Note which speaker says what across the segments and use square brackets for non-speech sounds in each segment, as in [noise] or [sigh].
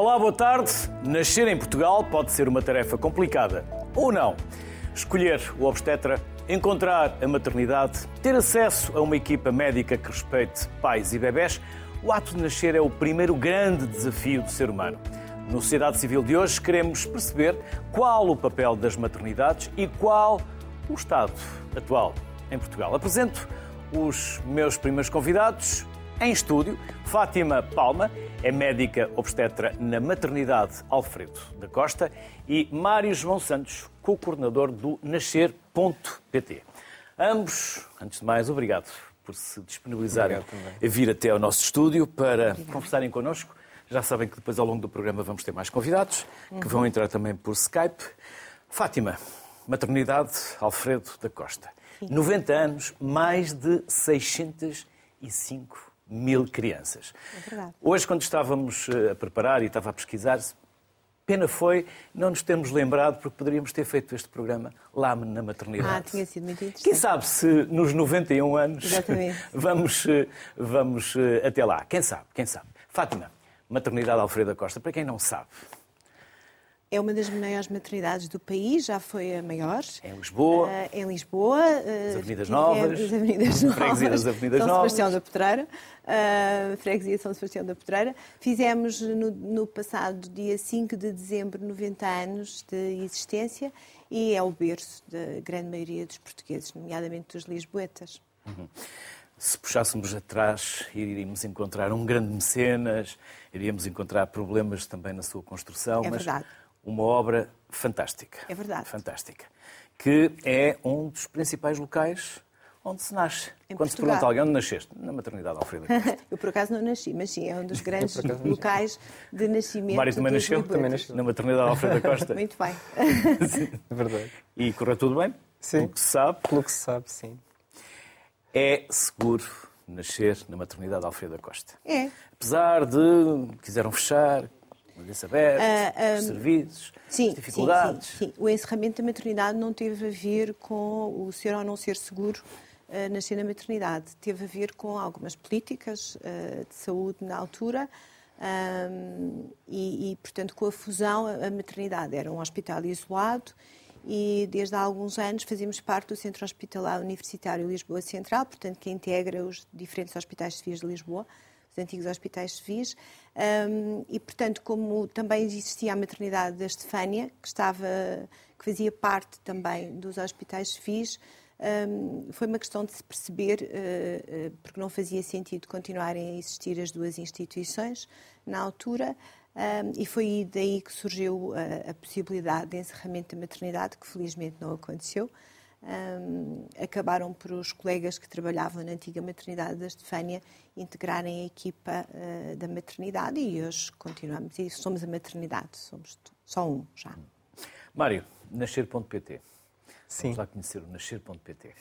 Speaker 1: Olá, boa tarde. Nascer em Portugal pode ser uma tarefa complicada ou não. Escolher o obstetra, encontrar a maternidade, ter acesso a uma equipa médica que respeite pais e bebés, o ato de nascer é o primeiro grande desafio do ser humano. No Sociedade Civil de hoje queremos perceber qual o papel das maternidades e qual o estado atual em Portugal. Apresento os meus primeiros convidados em estúdio. Fátima Palma é médica obstetra na maternidade Alfredo da Costa e Mário João Santos, co-coordenador do Nascer.pt. Ambos, antes de mais, obrigado por se disponibilizarem a vir até ao nosso estúdio para Obrigada. conversarem connosco. Já sabem que depois, ao longo do programa, vamos ter mais convidados, uhum. que vão entrar também por Skype. Fátima, maternidade Alfredo da Costa. Sim. 90 anos, mais de 605 mil crianças.
Speaker 2: É.
Speaker 1: Hoje, quando estávamos eh, a preparar e estava a pesquisar, pena foi não nos termos lembrado, porque poderíamos ter feito este programa lá na maternidade.
Speaker 2: Ah, tinha sido muito interessante.
Speaker 1: Quem sabe se nos 91 anos [laughs] vamos, eh, vamos eh, até lá. Quem sabe, quem sabe. Fátima, maternidade Alfredo da Costa, para quem não sabe,
Speaker 2: é uma das maiores maternidades do país, já foi a maior.
Speaker 1: Em Lisboa.
Speaker 2: Uh, em Lisboa.
Speaker 1: Uh, as Avenidas Novas.
Speaker 2: As Avenidas [laughs] Novas.
Speaker 1: Freguesia das Avenidas
Speaker 2: São
Speaker 1: Novas.
Speaker 2: Sebastião da Pedreira. Uh, Freguesia São Sebastião da Pedreira. Fizemos no, no, passado dia 5 de dezembro 90 anos de existência e é o berço da grande maioria dos portugueses, nomeadamente dos lisboetas.
Speaker 1: Uhum. Se puxássemos atrás, iríamos encontrar um grande mecenas, iríamos encontrar problemas também na sua construção.
Speaker 2: É verdade
Speaker 1: uma obra fantástica.
Speaker 2: É verdade.
Speaker 1: Fantástica. Que é um dos principais locais onde se nasce.
Speaker 2: Em
Speaker 1: Quando
Speaker 2: Portugal.
Speaker 1: se pergunta a alguém onde nasceste, na maternidade Alfredo [laughs]
Speaker 2: Eu por acaso não nasci, mas sim, é um dos [laughs] grandes locais de nascimento. O
Speaker 1: Mário também nasceu? Também nasceu. Na maternidade Alfredo da Costa. [laughs]
Speaker 2: Muito bem.
Speaker 1: sim.
Speaker 3: É verdade.
Speaker 1: E correu tudo bem?
Speaker 3: Sim.
Speaker 1: Pelo que se sabe?
Speaker 3: Pelo que se sabe, sim.
Speaker 1: É seguro nascer na maternidade Alfredo da Costa.
Speaker 2: É.
Speaker 1: Apesar de quiseram fechar, Mulheres abertos, uh, um, serviços,
Speaker 2: sim,
Speaker 1: dificuldades.
Speaker 2: Sim, sim, sim, O encerramento da maternidade não teve a ver com o ser ou não ser seguro uh, nascer na maternidade. Teve a ver com algumas políticas uh, de saúde na altura um, e, e, portanto, com a fusão, a maternidade era um hospital isolado e desde há alguns anos fazemos parte do Centro Hospitalar Universitário Lisboa Central, portanto, que integra os diferentes hospitais civis de Lisboa antigos hospitais civis. Um, e, portanto, como também existia a maternidade da Estefânia, que, estava, que fazia parte também dos hospitais civis, um, foi uma questão de se perceber, uh, uh, porque não fazia sentido continuarem a existir as duas instituições na altura, um, e foi daí que surgiu a, a possibilidade de encerramento da maternidade, que felizmente não aconteceu um, acabaram por os colegas que trabalhavam na antiga maternidade da Estefânia integrarem a equipa uh, da maternidade e hoje continuamos e somos a maternidade, somos só um já.
Speaker 1: Mário, nascer.pt.
Speaker 3: Sim.
Speaker 1: Vamos lá conhecer o nascer.pt.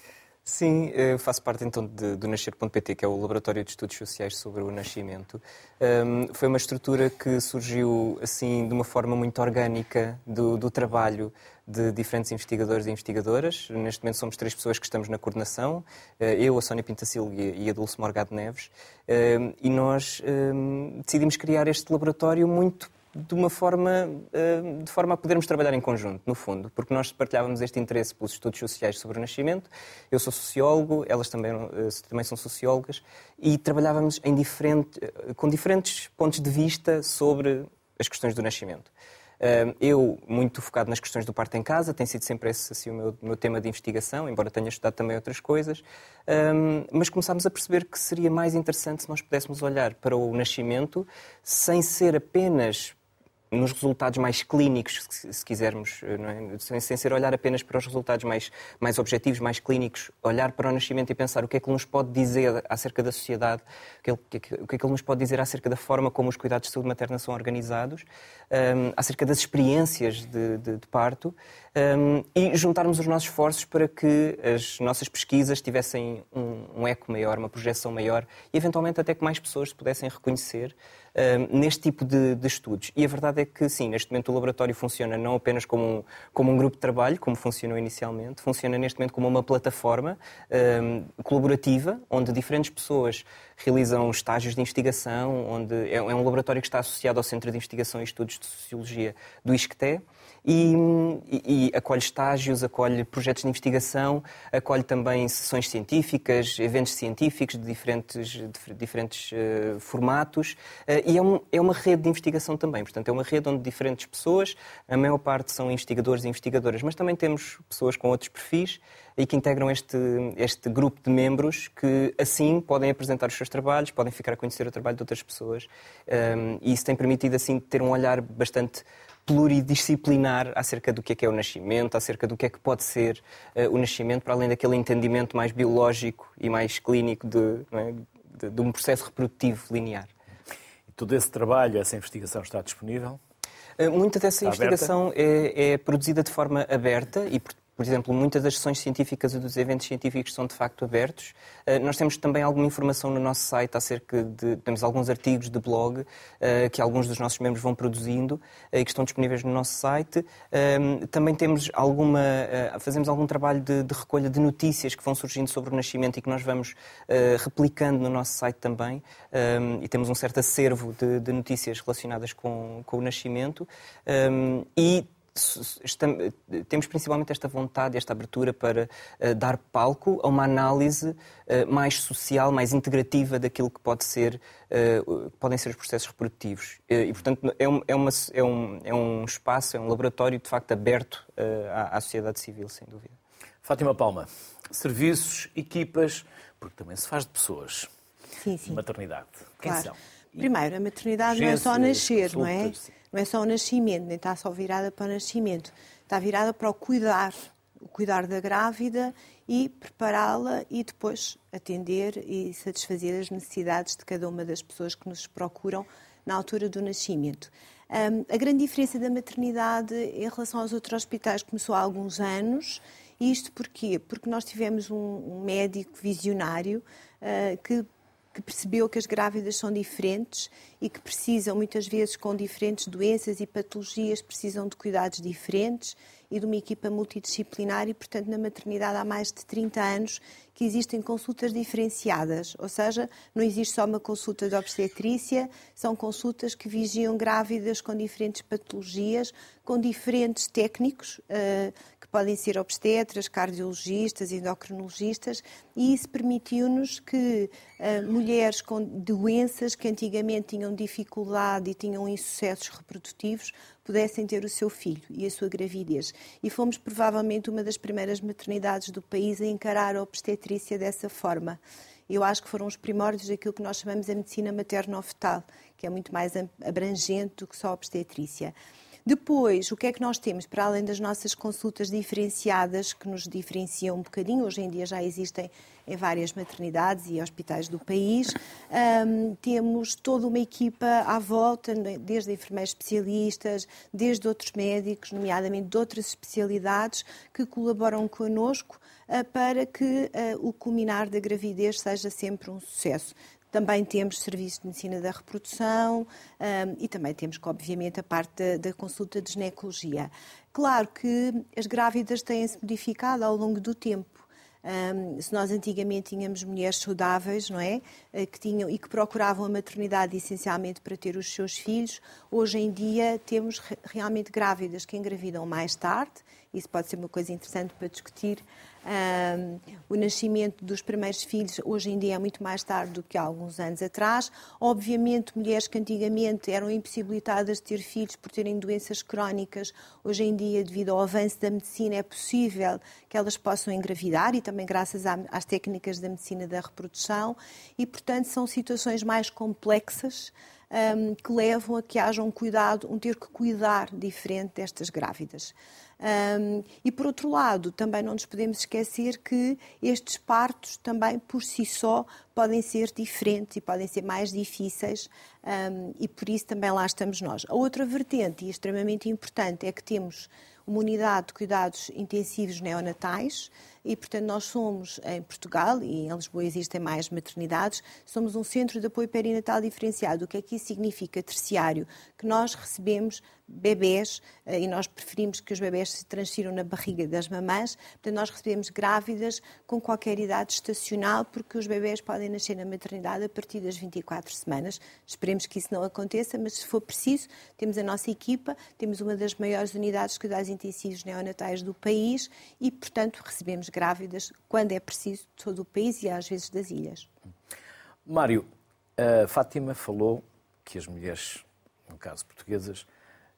Speaker 3: Sim, eu faço parte então de, do Nascer.pt, que é o Laboratório de Estudos Sociais sobre o Nascimento. Um, foi uma estrutura que surgiu assim de uma forma muito orgânica do, do, trabalho de diferentes investigadores e investigadoras. Neste momento somos três pessoas que estamos na coordenação, eh, eu, a Sónia Pintacil e a Dulce Morgado Neves, e nós decidimos criar este laboratório muito de uma forma, eh, de forma a podermos trabalhar em conjunto, no fundo, porque nós partilhávamos este interesse pelos estudos sociais sobre o nascimento. Eu sou sociólogo, elas também, eh, também são sociólogas, e trabalhávamos em diferente, eh, com diferentes pontos de vista sobre as questões do nascimento. Eu, muito focado nas questões do parto em casa, tem sido sempre esse assim, o meu, meu, tema de investigação, embora tenha estudado também outras coisas, mas começámos a perceber que seria mais interessante se nós pudéssemos olhar para o nascimento sem ser apenas nos resultados mais clínicos, se quisermos, é? sem, ser olhar apenas para os resultados mais, mais objetivos, mais clínicos, olhar para o nascimento e pensar o que é que ele nos pode dizer acerca da sociedade, o que, é que, o que é que ele nos pode dizer acerca da forma como os cuidados de saúde materna são organizados, um, acerca das experiências de, de, de parto um, e juntarmos os nossos esforços para que as nossas pesquisas tivessem um, um eco maior, uma projeção maior e eventualmente até que mais pessoas se pudessem reconhecer neste tipo de, de, estudos. E a verdade é que, sim, neste momento o laboratório funciona não apenas como um, como um grupo de trabalho, como funcionou inicialmente, funciona neste momento como uma plataforma colaborativa, onde diferentes pessoas realizam estágios de investigação, onde é, é um laboratório que está associado ao Centro de Investigação e Estudos de Sociologia do ISCTE, e, e, acolhe estágios, acolhe projetos de investigação, acolhe também sessões científicas, eventos científicos de diferentes, de diferentes uh, formatos uh, e é, um, é, uma rede de investigação também. Portanto, é uma rede onde diferentes pessoas, a maior parte são investigadores e investigadoras, mas também temos pessoas com outros perfis e que integram este, este grupo de membros que, assim, podem apresentar os seus trabalhos, podem ficar a conhecer o trabalho de outras pessoas um, e isso tem permitido, assim, ter um olhar bastante pluridisciplinar acerca do que é que é o nascimento, acerca do que é que pode ser uh, o nascimento, para além daquele entendimento mais biológico e mais clínico de, é? de, de um processo reprodutivo linear.
Speaker 1: Todo esse trabalho, essa investigação está disponível?
Speaker 3: Uh, muita dessa está investigação é, é, produzida de forma aberta e, por exemplo, muitas das sessões científicas e dos eventos científicos são de facto abertos. Eh, nós temos também alguma informação no nosso site acerca de. Temos alguns artigos de blog eh, que alguns dos nossos membros vão produzindo eh, e que estão disponíveis no nosso site. Também temos alguma. Fazemos algum trabalho de, de recolha de notícias que vão surgindo sobre o nascimento e que nós vamos replicando no nosso site também. E temos um certo acervo de, de notícias relacionadas com, com o nascimento. E estamos, temos principalmente esta vontade, esta abertura para uh, dar palco a uma análise uh, mais social, mais integrativa daquilo que pode ser, uh, podem ser os processos reprodutivos. e, portanto, é um, é, uma, é, um, é um espaço, é um laboratório, de facto, aberto à, à sociedade civil, sem dúvida.
Speaker 1: Fátima Palma, serviços, equipas, porque também se faz de pessoas.
Speaker 2: Sim, sim.
Speaker 1: Maternidade. Quem
Speaker 2: claro.
Speaker 1: são?
Speaker 2: Primeiro, a maternidade não é só nascer, não é? Não é só o nascimento, nem está só virada para o nascimento. Está virada para o cuidar, o cuidar da grávida e prepará-la e depois atender e satisfazer as necessidades de cada uma das pessoas que nos procuram na altura do nascimento. Um, a grande diferença da maternidade em relação aos outros hospitais começou há alguns anos. Isto porquê? Porque nós tivemos um, um médico visionário uh, que que percebeu que as grávidas são diferentes e que precisam, muitas vezes, com diferentes doenças e patologias, precisam de cuidados diferentes e de uma equipa multidisciplinar e, portanto, na maternidade há mais de 30 anos que existem consultas diferenciadas, ou seja, não existe só uma consulta de obstetrícia, são consultas que vigiam grávidas com diferentes patologias, com diferentes técnicos, uh, que podem ser obstetras, cardiologistas, endocrinologistas, e isso permitiu-nos que uh, mulheres com doenças que antigamente tinham dificuldade e tinham insucessos reprodutivos pudessem ter o seu filho e a sua gravidez. E fomos provavelmente uma das primeiras maternidades do país a encarar a obstetrícia dessa forma. Eu acho que foram os primórdios daquilo que nós chamamos a medicina materno-fetal, que é muito mais abrangente do que só a obstetrícia. Depois, o que é que nós temos, para além das nossas consultas diferenciadas, que nos diferenciam um bocadinho, hoje em dia já existem em várias maternidades e hospitais do país, um, temos toda uma equipa à volta, né, desde enfermeiros especialistas, desde outros médicos, nomeadamente de outras especialidades, que colaboram connosco uh, para que uh, o culminar da gravidez seja sempre um sucesso. Também temos serviço de medicina da reprodução um, e também temos, obviamente, a parte da, da, consulta de ginecologia. Claro que as grávidas têm-se modificado ao longo do tempo. Um, se nós antigamente tínhamos mulheres saudáveis, não é? Eh, que tinham e que procuravam a maternidade essencialmente para ter os seus filhos, hoje em dia temos realmente grávidas que engravidam mais tarde. Isso pode ser uma coisa interessante para discutir um, o nascimento dos primeiros filhos hoje em dia é muito mais tarde do que há alguns anos atrás. Obviamente, mulheres que antigamente eram impossibilitadas de ter filhos por terem doenças crónicas, hoje em dia, devido ao avanço da medicina, é possível que elas possam engravidar e também graças às técnicas da medicina da reprodução. E, portanto, são situações mais complexas. Um, que levam a que haja um cuidado, um ter que cuidar diferente destas grávidas. Um, e, por outro lado, também não nos podemos esquecer que estes partos também, por si só, podem ser diferentes e podem ser mais difíceis um, e por isso também lá estamos nós. A outra vertente, e extremamente importante, é que temos uma unidade de cuidados intensivos neonatais e, portanto, nós somos em Portugal e em Lisboa existem mais maternidades, somos um centro de apoio perinatal diferenciado. O que é que isso significa? Terciário, que nós recebemos bebés eh, e nós preferimos que os bebés se transfiram na barriga das mamãs, portanto, nós recebemos grávidas com qualquer idade estacional, porque os bebés podem nascer na maternidade a partir das 24 semanas. Esperemos que isso não aconteça, mas se for preciso, temos a nossa equipa, temos uma das maiores unidades de cuidados intensivos neonatais do país e, portanto, recebemos grávidas, quando é preciso, de todo o país e às vezes das ilhas.
Speaker 1: Mário, a Fátima falou que as mulheres, no caso portuguesas,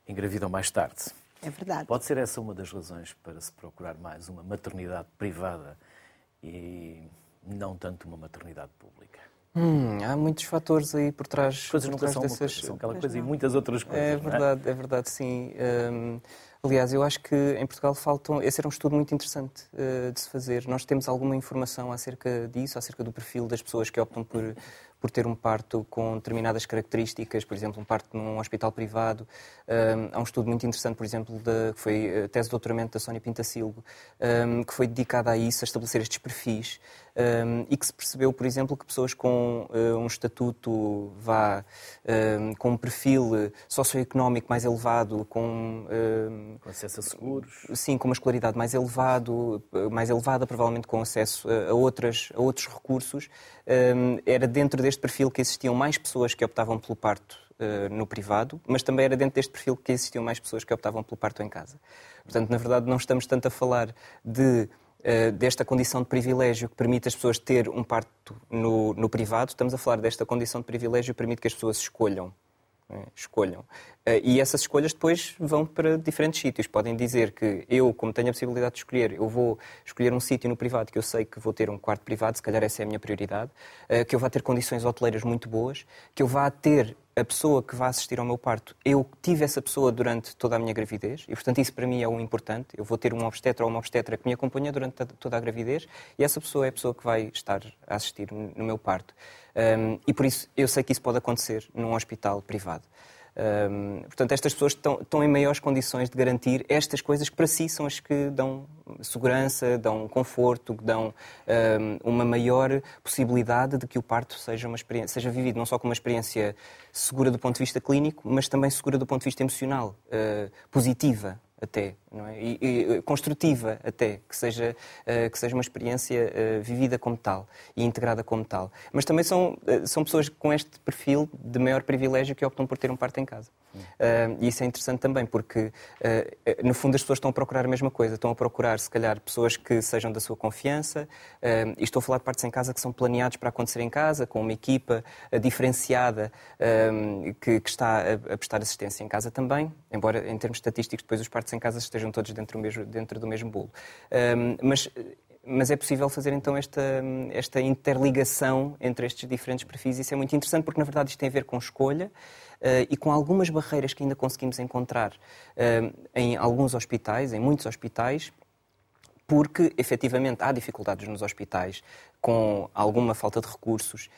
Speaker 1: engravidam mais tarde.
Speaker 2: É verdade.
Speaker 1: Pode ser essa uma das razões para se procurar mais uma maternidade privada e não tanto uma maternidade pública?
Speaker 3: Hum, há muitos fatores aí por trás,
Speaker 1: coisas
Speaker 3: por
Speaker 1: nunca
Speaker 3: trás
Speaker 1: são,
Speaker 3: dessas...
Speaker 1: são aquela coisa e muitas outras coisas.
Speaker 3: É verdade, é? é? verdade, sim. Um, aliás, eu acho que em Portugal faltam. Esse era um estudo muito interessante uh, de se fazer. Nós temos alguma informação acerca disso, acerca do perfil das pessoas que optam por por ter um parto com determinadas características, por exemplo, um parto num hospital privado. Um, há um estudo muito interessante, por exemplo, de, que foi a tese de doutoramento da Sónia Pintacilgo, um, que foi dedicada a isso, a estabelecer estes perfis, um, e que se percebeu, por exemplo, que pessoas com uh, um estatuto vá, com um perfil socioeconómico mais elevado, com,
Speaker 1: com acesso a seguros,
Speaker 3: sim, com uma escolaridade mais elevado, mais elevada, provavelmente com acesso a, outras, a outros recursos, era dentro deste perfil que existiam mais pessoas que optavam pelo parto uh, no privado, mas também era dentro deste perfil que existiam mais pessoas que optavam pelo parto em casa. Portanto, na verdade, não estamos tanto a falar de desta condição de privilégio que permite as pessoas ter um parto no, no privado, estamos a falar desta condição de privilégio que permite que as pessoas escolham é? escolham. Eh, e essas escolhas depois vão para diferentes sítios. Podem dizer que eu, como tenho a possibilidade de escolher, eu vou escolher um sítio no privado que eu sei que vou ter um quarto privado, se calhar essa é a minha prioridade, eh, que eu vá ter condições hoteleiras muito boas, que eu vá ter a pessoa que vai assistir ao meu parto, eu tive essa pessoa durante toda a minha gravidez e, portanto, isso para mim é o importante. Eu vou ter um obstetra ou uma obstetra que me acompanha durante toda a gravidez e essa pessoa é a pessoa que vai estar a assistir no meu parto. Um, e por isso eu sei que isso pode acontecer num hospital privado. Um, portanto, estas pessoas estão, estão, em maiores condições de garantir estas coisas que para si são as que dão segurança, dão conforto, que dão um, uma maior possibilidade de que o parto seja, uma experiência, seja vivido não só como uma experiência segura do ponto de vista clínico, mas também segura do ponto de vista emocional, uh, positiva até, não é? E, e, construtiva até, que seja, uh, que seja uma experiência uh, vivida como tal e integrada como tal. Mas também são, uh, são pessoas com este perfil de maior privilégio que optam por ter um parto em casa. E isso é interessante também, porque no fundo as pessoas estão a procurar a mesma coisa, estão a procurar se calhar pessoas que sejam da sua confiança, e estou a falar de partos em casa que são planeados para acontecer em casa, com uma equipa diferenciada que, que, está a, a prestar assistência em casa também, embora em termos estatísticos depois os partos em casa estejam todos dentro do mesmo, dentro do mesmo bolo. Mas mas é possível fazer então esta, esta interligação entre estes diferentes perfis. Isso é muito interessante porque, na verdade, isto tem a ver com escolha uh, e com algumas barreiras que ainda conseguimos encontrar uh, em alguns hospitais, em muitos hospitais, porque efetivamente há dificuldades nos hospitais com alguma falta de recursos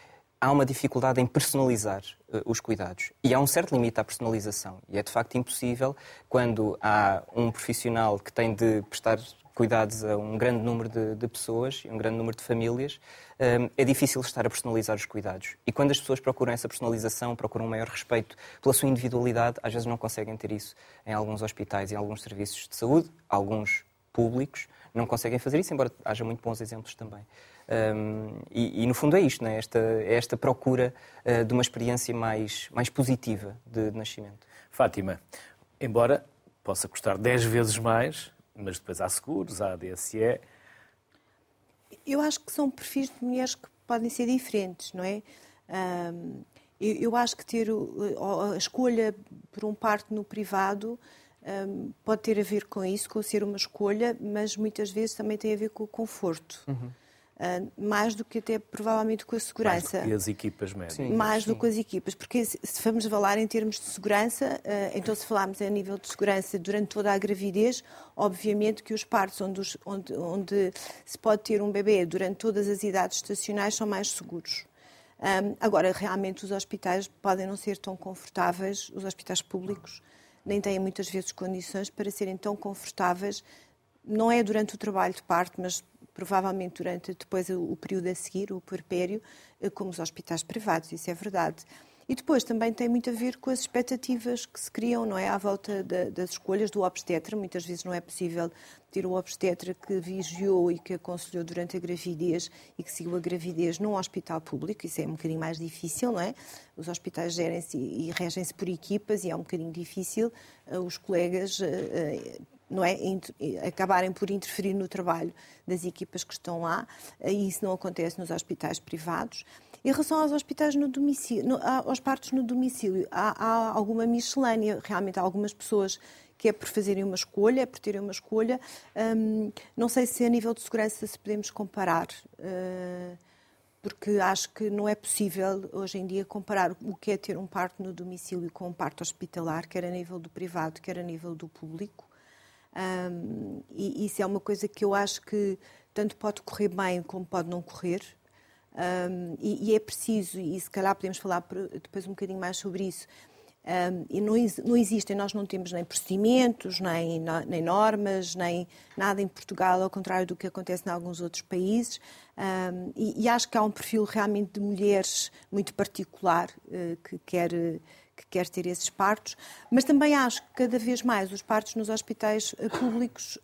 Speaker 3: há uma dificuldade em personalizar uh, os cuidados. E há um certo limite à personalização. E é de facto impossível quando há um profissional que tem de prestar cuidados a um grande número de, de pessoas e um grande número de famílias, um, eh, é difícil estar a personalizar os cuidados. E quando as pessoas procuram essa personalização, procuram um maior respeito pela sua individualidade, às vezes não conseguem ter isso em alguns hospitais e alguns serviços de saúde, alguns públicos, não conseguem fazer isso, embora haja muito bons exemplos também. Um, e, e, no fundo é isto, é? Esta, esta procura uh, de uma experiência mais, mais positiva de, de nascimento.
Speaker 1: Fátima, embora possa custar 10 vezes mais, mas depois há seguros, há DSE.
Speaker 2: Eu acho que são perfis de mulheres que podem ser diferentes, não é? Eu, eu, acho que ter a escolha por um parto no privado pode ter a ver com isso, com ser uma escolha, mas muitas vezes também tem a ver com o conforto. Uhum. Uh, mais do que até provavelmente com a segurança.
Speaker 1: Mais do que as equipas médicas.
Speaker 2: Sim, mais sim. do que as equipas, porque se, vamos falar em termos de segurança, uh, então se falarmos a nível de segurança durante toda a gravidez, obviamente que os partos onde, onde, onde se pode ter um bebê durante todas as idades estacionais são mais seguros. Um, agora, realmente, os hospitais podem não ser tão confortáveis, os hospitais públicos nem têm muitas vezes condições para serem tão confortáveis, não é durante o trabalho de parto, mas provavelmente durante depois o período a seguir, o puerpério, eh, como os hospitais privados, isso é verdade. E depois também tem muito a ver com as expectativas que se criam, não é? À volta da, das escolhas do obstetra. Muitas vezes não é possível ter o obstetra que vigiou e que aconselhou durante a gravidez e que seguiu a gravidez num hospital público. Isso é um bocadinho mais difícil, não é? Os hospitais gerem-se e regem-se por equipas e é um bocadinho difícil uh, os colegas. Não é, acabarem por interferir no trabalho das equipas que estão lá, e isso não acontece nos hospitais privados. Em relação aos hospitais no domicílio, no, aos partos no domicílio, há, há, alguma miscelânea. Realmente há algumas pessoas que é por fazerem uma escolha, é por terem uma escolha. Hum, não sei se a nível de segurança se podemos comparar. Uh, porque acho que não é possível hoje em dia comparar o que é ter um parto no domicílio com um parto hospitalar, quer a nível do privado, quer a nível do público. Um, e isso é uma coisa que eu acho que tanto pode correr bem como pode não correr. Um, e, e, é preciso, e se calhar podemos falar depois um bocadinho mais sobre isso, um, e não, não, existem, nós não temos nem procedimentos, nem, nem, normas, nem nada em Portugal, ao contrário do que acontece em alguns outros países. E, e, acho que há um perfil realmente de mulheres muito particular uh, que quer. Que quer ter esses partos, mas também acho que cada vez mais os partos nos hospitais uh, públicos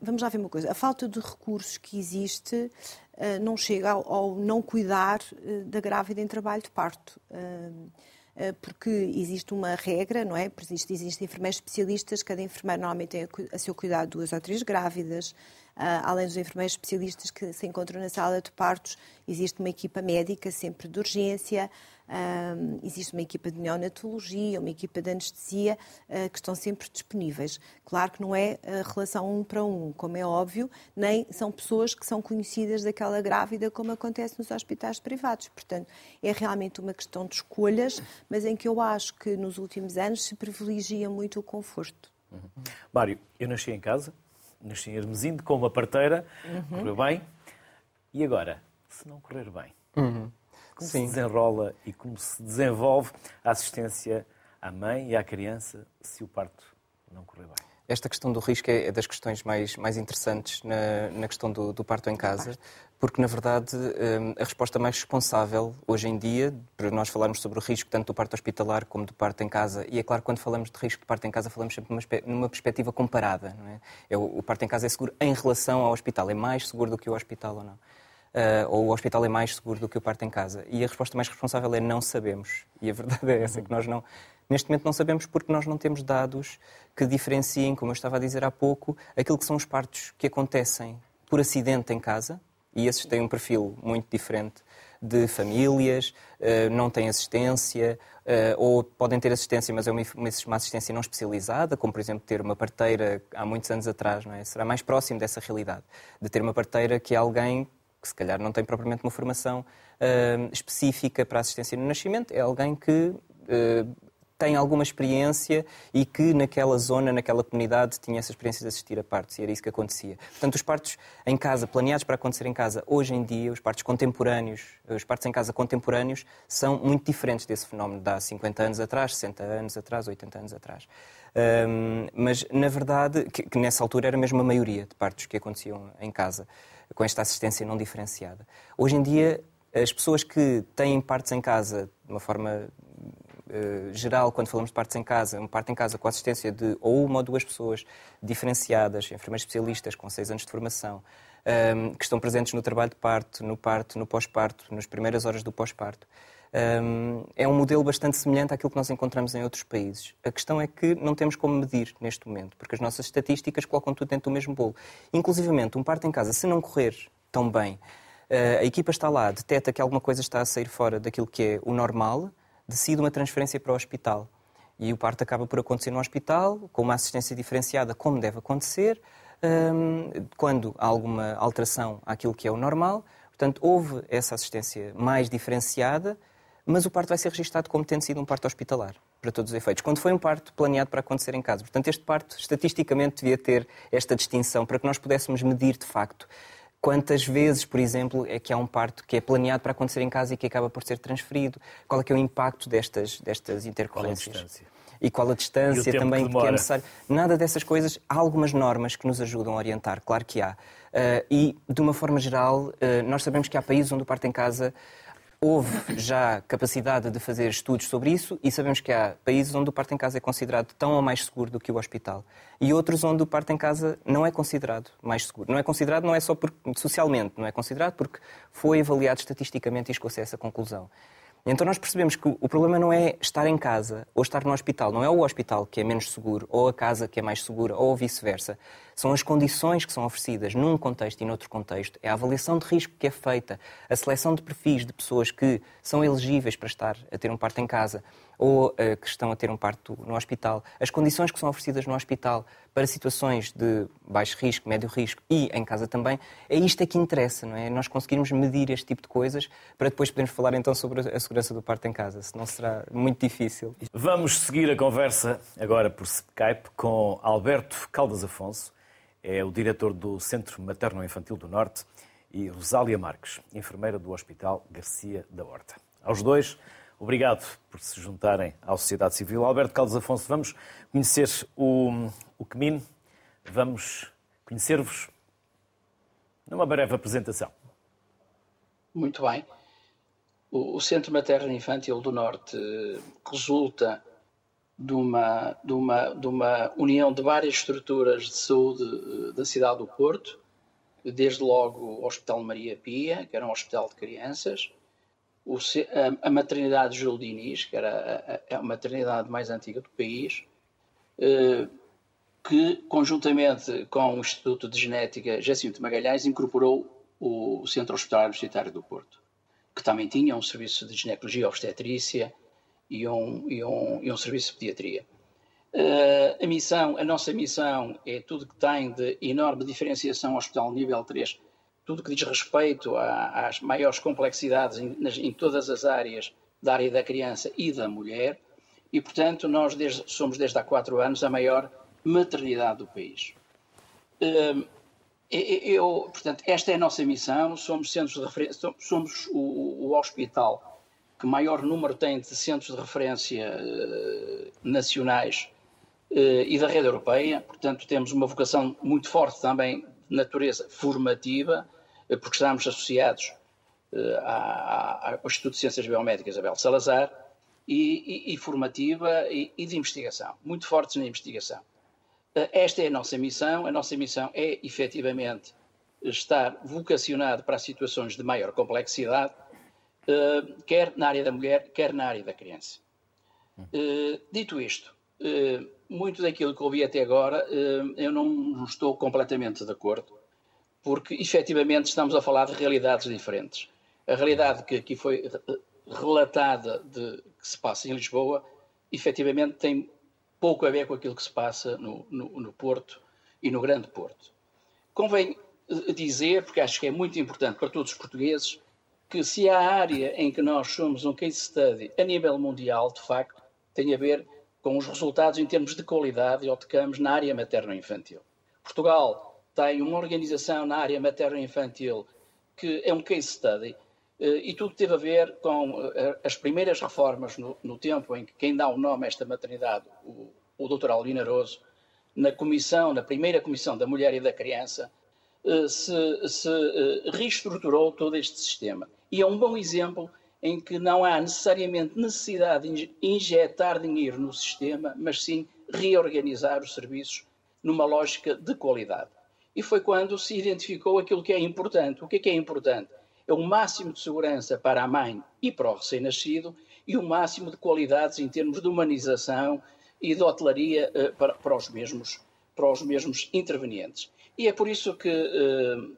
Speaker 2: vamos lá ver uma coisa, a falta de recursos que existe eh, não chega ao, ao não cuidar eh, da grávida em trabalho de parto eh, porque existe uma regra, não é? Existem existe enfermeiros especialistas, cada enfermeiro normalmente tem a seu cuidado duas ou três grávidas. Além dos enfermeiros especialistas que se encontram na sala de partos, existe uma equipa médica sempre de urgência. Um, existe uma equipa de neonatologia, uma equipa de anestesia uh, que estão sempre disponíveis. Claro que não é relação um para um, como é óbvio, nem são pessoas que são conhecidas daquela grávida, como acontece nos hospitais privados. Portanto, é realmente uma questão de escolhas, mas em que eu acho que nos últimos anos se privilegia muito o conforto.
Speaker 1: Uhum. Mário, eu nasci em casa, nasci Hermesinde com uma parteira, uhum. correu bem. E agora, se não correr bem? Uhum como Sim. se desenrola e como se desenvolve a assistência à mãe e à criança se o parto não correr bem.
Speaker 3: Esta questão do risco é, é das questões mais, mais interessantes na, na questão do, do, parto em casa, porque, na verdade, hum, a resposta mais responsável hoje em dia, para nós falarmos sobre o risco tanto do parto hospitalar como do parto em casa, e é claro, quando falamos de risco de parto em casa, falamos sempre numa, numa perspectiva comparada. É? é o, o parto em casa é seguro em relação ao hospital, é mais seguro do que o hospital ou não uh, ou o hospital é mais seguro do que o parto em casa? E a resposta mais responsável é não sabemos. E a verdade é essa, que nós não, neste momento não sabemos porque nós não temos dados que diferenciem, como eu estava a dizer há pouco, aquilo que são os partos que acontecem por acidente em casa, e esses têm um perfil muito diferente de famílias, eh, não têm assistência, eh, ou podem ter assistência, mas é uma assistência não especializada, como por exemplo ter uma parteira há muitos anos atrás, não é? Será mais próximo dessa realidade, de ter uma parteira que é alguém que se calhar não tem propriamente uma formação uh, específica para assistência no nascimento, é alguém que tem alguma experiência e que naquela zona, naquela comunidade, tinha essa experiência de assistir a partos e era isso que acontecia. Portanto, os partos em casa, planeados para acontecer em casa, hoje em dia, os partos contemporâneos, os partos em casa contemporâneos, são muito diferentes desse fenómeno de há 50 anos atrás, 60 anos atrás, 80 anos atrás. Um, mas, na verdade, que, que nessa altura era mesmo a maioria de partos que aconteciam em casa com esta assistência não diferenciada. Hoje em dia, as pessoas que têm partes em casa de uma forma uh, geral, quando falamos de partes em casa, um parte em casa com assistência de ou uma ou duas pessoas diferenciadas, enfermeiros especialistas com seis anos de formação, um, ehm, que estão presentes no trabalho de parto, no parto, no pós-parto, nas primeiras horas do pós-parto um, é um modelo bastante semelhante àquilo que nós encontramos em outros países. A questão é que não temos como medir neste momento, porque as nossas estatísticas colocam tudo dentro do mesmo bolo. Inclusivamente, um parto em casa, se não correr tão bem, a equipa está lá, detecta que alguma coisa está a sair fora daquilo que é o normal, decide uma transferência para o hospital. E o parto acaba por acontecer no hospital, com uma assistência diferenciada, como deve acontecer, quando há alguma alteração àquilo que é o normal. Portanto, houve essa assistência mais diferenciada mas o parto vai ser registado como tendo sido um parto hospitalar, para todos os efeitos, quando foi um parto planeado para acontecer em casa. Portanto, este parto, estatisticamente, devia ter esta distinção para que nós pudéssemos medir, de facto, Quantas vezes, por exemplo, é que há um parto que é planeado para acontecer em casa e que acaba por ser transferido? Qual é que é o impacto destas, destas intercorrências? E qual a distância também
Speaker 1: que,
Speaker 3: que, é necessário? Nada dessas coisas. Há algumas normas que nos ajudam a orientar, claro que há. Uh, e, de uma forma geral, uh, nós sabemos que há países onde o parto em casa houve já capacidade de fazer estudos sobre isso e sabemos que há países onde o parto em casa é considerado tão ou mais seguro do que o hospital e outros onde o parto em casa não é considerado mais seguro. Não é considerado não é só porque, socialmente, não é considerado porque foi avaliado estatisticamente e chegou-se a essa conclusão. Então nós percebemos que o problema não é estar em casa ou estar no hospital, não é o hospital que é menos seguro ou a casa que é mais segura ou vice-versa. São as condições que são oferecidas num contexto e noutro contexto, é a avaliação de risco que é feita, a seleção de perfis de pessoas que são elegíveis para estar a ter um parto em casa ou uh, que estão a ter um parto no hospital, as condições que são oferecidas no hospital para situações de baixo risco, médio risco e em casa também, é isto é que interessa, não é? Nós conseguirmos medir este tipo de coisas para depois podermos falar então sobre a segurança do parto em casa, senão será muito difícil.
Speaker 1: Vamos seguir a conversa agora por Skype com Alberto Caldas Afonso, é o diretor do Centro Materno Infantil do Norte, e Rosália Marques, enfermeira do Hospital Garcia da Horta. Aos dois, Obrigado por se juntarem à sociedade civil. Alberto Caldas Afonso, vamos conhecer o, o CMIN, vamos conhecer-vos numa breve apresentação.
Speaker 4: Muito bem. O, o Centro Materno Infantil do Norte resulta de uma, de, uma, de uma união de várias estruturas de saúde eh, da cidade do Porto, desde logo o Hospital Maria Pia, que era um hospital de crianças, o, a, a, maternidade Júlio Diniz, que era a, a, maternidade mais antiga do país, eh, que, conjuntamente com o Instituto de Genética Jacinto Magalhães, incorporou o Centro Hospitalar Universitário do Porto, que também tinha um serviço de ginecologia obstetrícia e um, e um, e um serviço de pediatria. Uh, a missão, a nossa missão é tudo que tem de enorme diferenciação hospital nível 3 tudo que diz respeito a, às maiores complexidades em, nas, em, todas as áreas da área da criança e da mulher, e, portanto, nós desde, somos desde há quatro anos a maior maternidade do país. Hum, eu, portanto, esta é a nossa missão, somos centros de referência, somos o, o hospital que maior número tem de centros de referência uh, nacionais uh, e da rede europeia, portanto, temos uma vocação muito forte também natureza formativa, eh, porque estamos associados eh, ao Instituto de Ciências Biomédicas Abel Salazar, e, e, e formativa e, e, de investigação, muito fortes na investigação. Eh, esta é a nossa missão, a nossa missão é efetivamente estar vocacionado para situações de maior complexidade, quer na área da mulher, quer na área da criança. Dito isto, muito daquilo que ouvi até agora, eu não estou completamente de acordo porque efetivamente estamos a falar de realidades diferentes. A realidade que aqui foi relatada de que se passa em Lisboa, efetivamente tem pouco a ver com aquilo que se passa no, no, no Porto e no Grande Porto. Convém eh, dizer, porque acho que é muito importante para todos os portugueses, que se há área em que nós somos um case study a nível mundial, de facto, tem a ver com os resultados em termos de qualidade e obtecamos na área materno-infantil. Portugal tem uma organização na área materno-infantil que é um case study eh, e tudo teve a ver com eh, as primeiras reformas no, no tempo em que quem dá o nome a esta maternidade, o, o Dr. Albino Aroso, na comissão, na primeira comissão da mulher e da criança, eh, se, se reestruturou todo este sistema. E é um bom exemplo em que não há necessariamente necessidade de injetar dinheiro no sistema, mas sim reorganizar os serviços numa lógica de qualidade e foi quando se identificou aquilo que é importante. O que é que é importante? É o máximo de segurança para a mãe e para o recém-nascido e o máximo de qualidades em termos de humanização e de hotelaria uh, para, para, os mesmos, para os mesmos intervenientes. E é por isso que uh,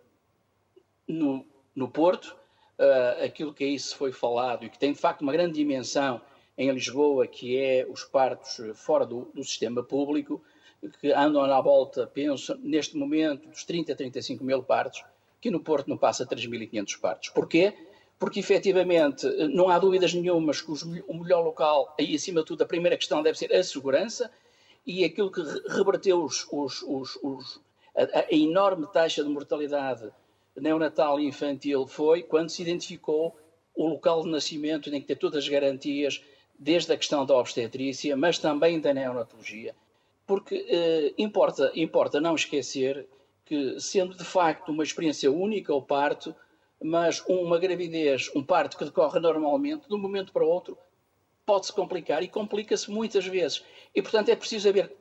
Speaker 4: no, no Porto, uh, aquilo que aí se foi falado e que tem de facto uma grande dimensão em Lisboa, que é os partos fora do, do sistema público, que andam na volta, penso, neste momento, dos 30 a 35 mil partos, que no Porto não passa 3.500 partos. Porquê? Porque, efetivamente, não há dúvidas nenhumas que os, o melhor local, aí acima de tudo, a primeira questão deve ser a segurança e aquilo que reverteu os, os, os, a, a, enorme taxa de mortalidade neonatal e infantil foi quando se identificou o local de nascimento, tem que ter todas as garantias, desde a questão da obstetrícia, mas também da neonatologia. Porque eh, importa, importa não esquecer que, sendo de facto uma experiência única o parto, mas uma gravidez, um parto que decorre normalmente, de um momento para o outro, pode-se complicar e complica-se muitas vezes. E, portanto, é preciso haver,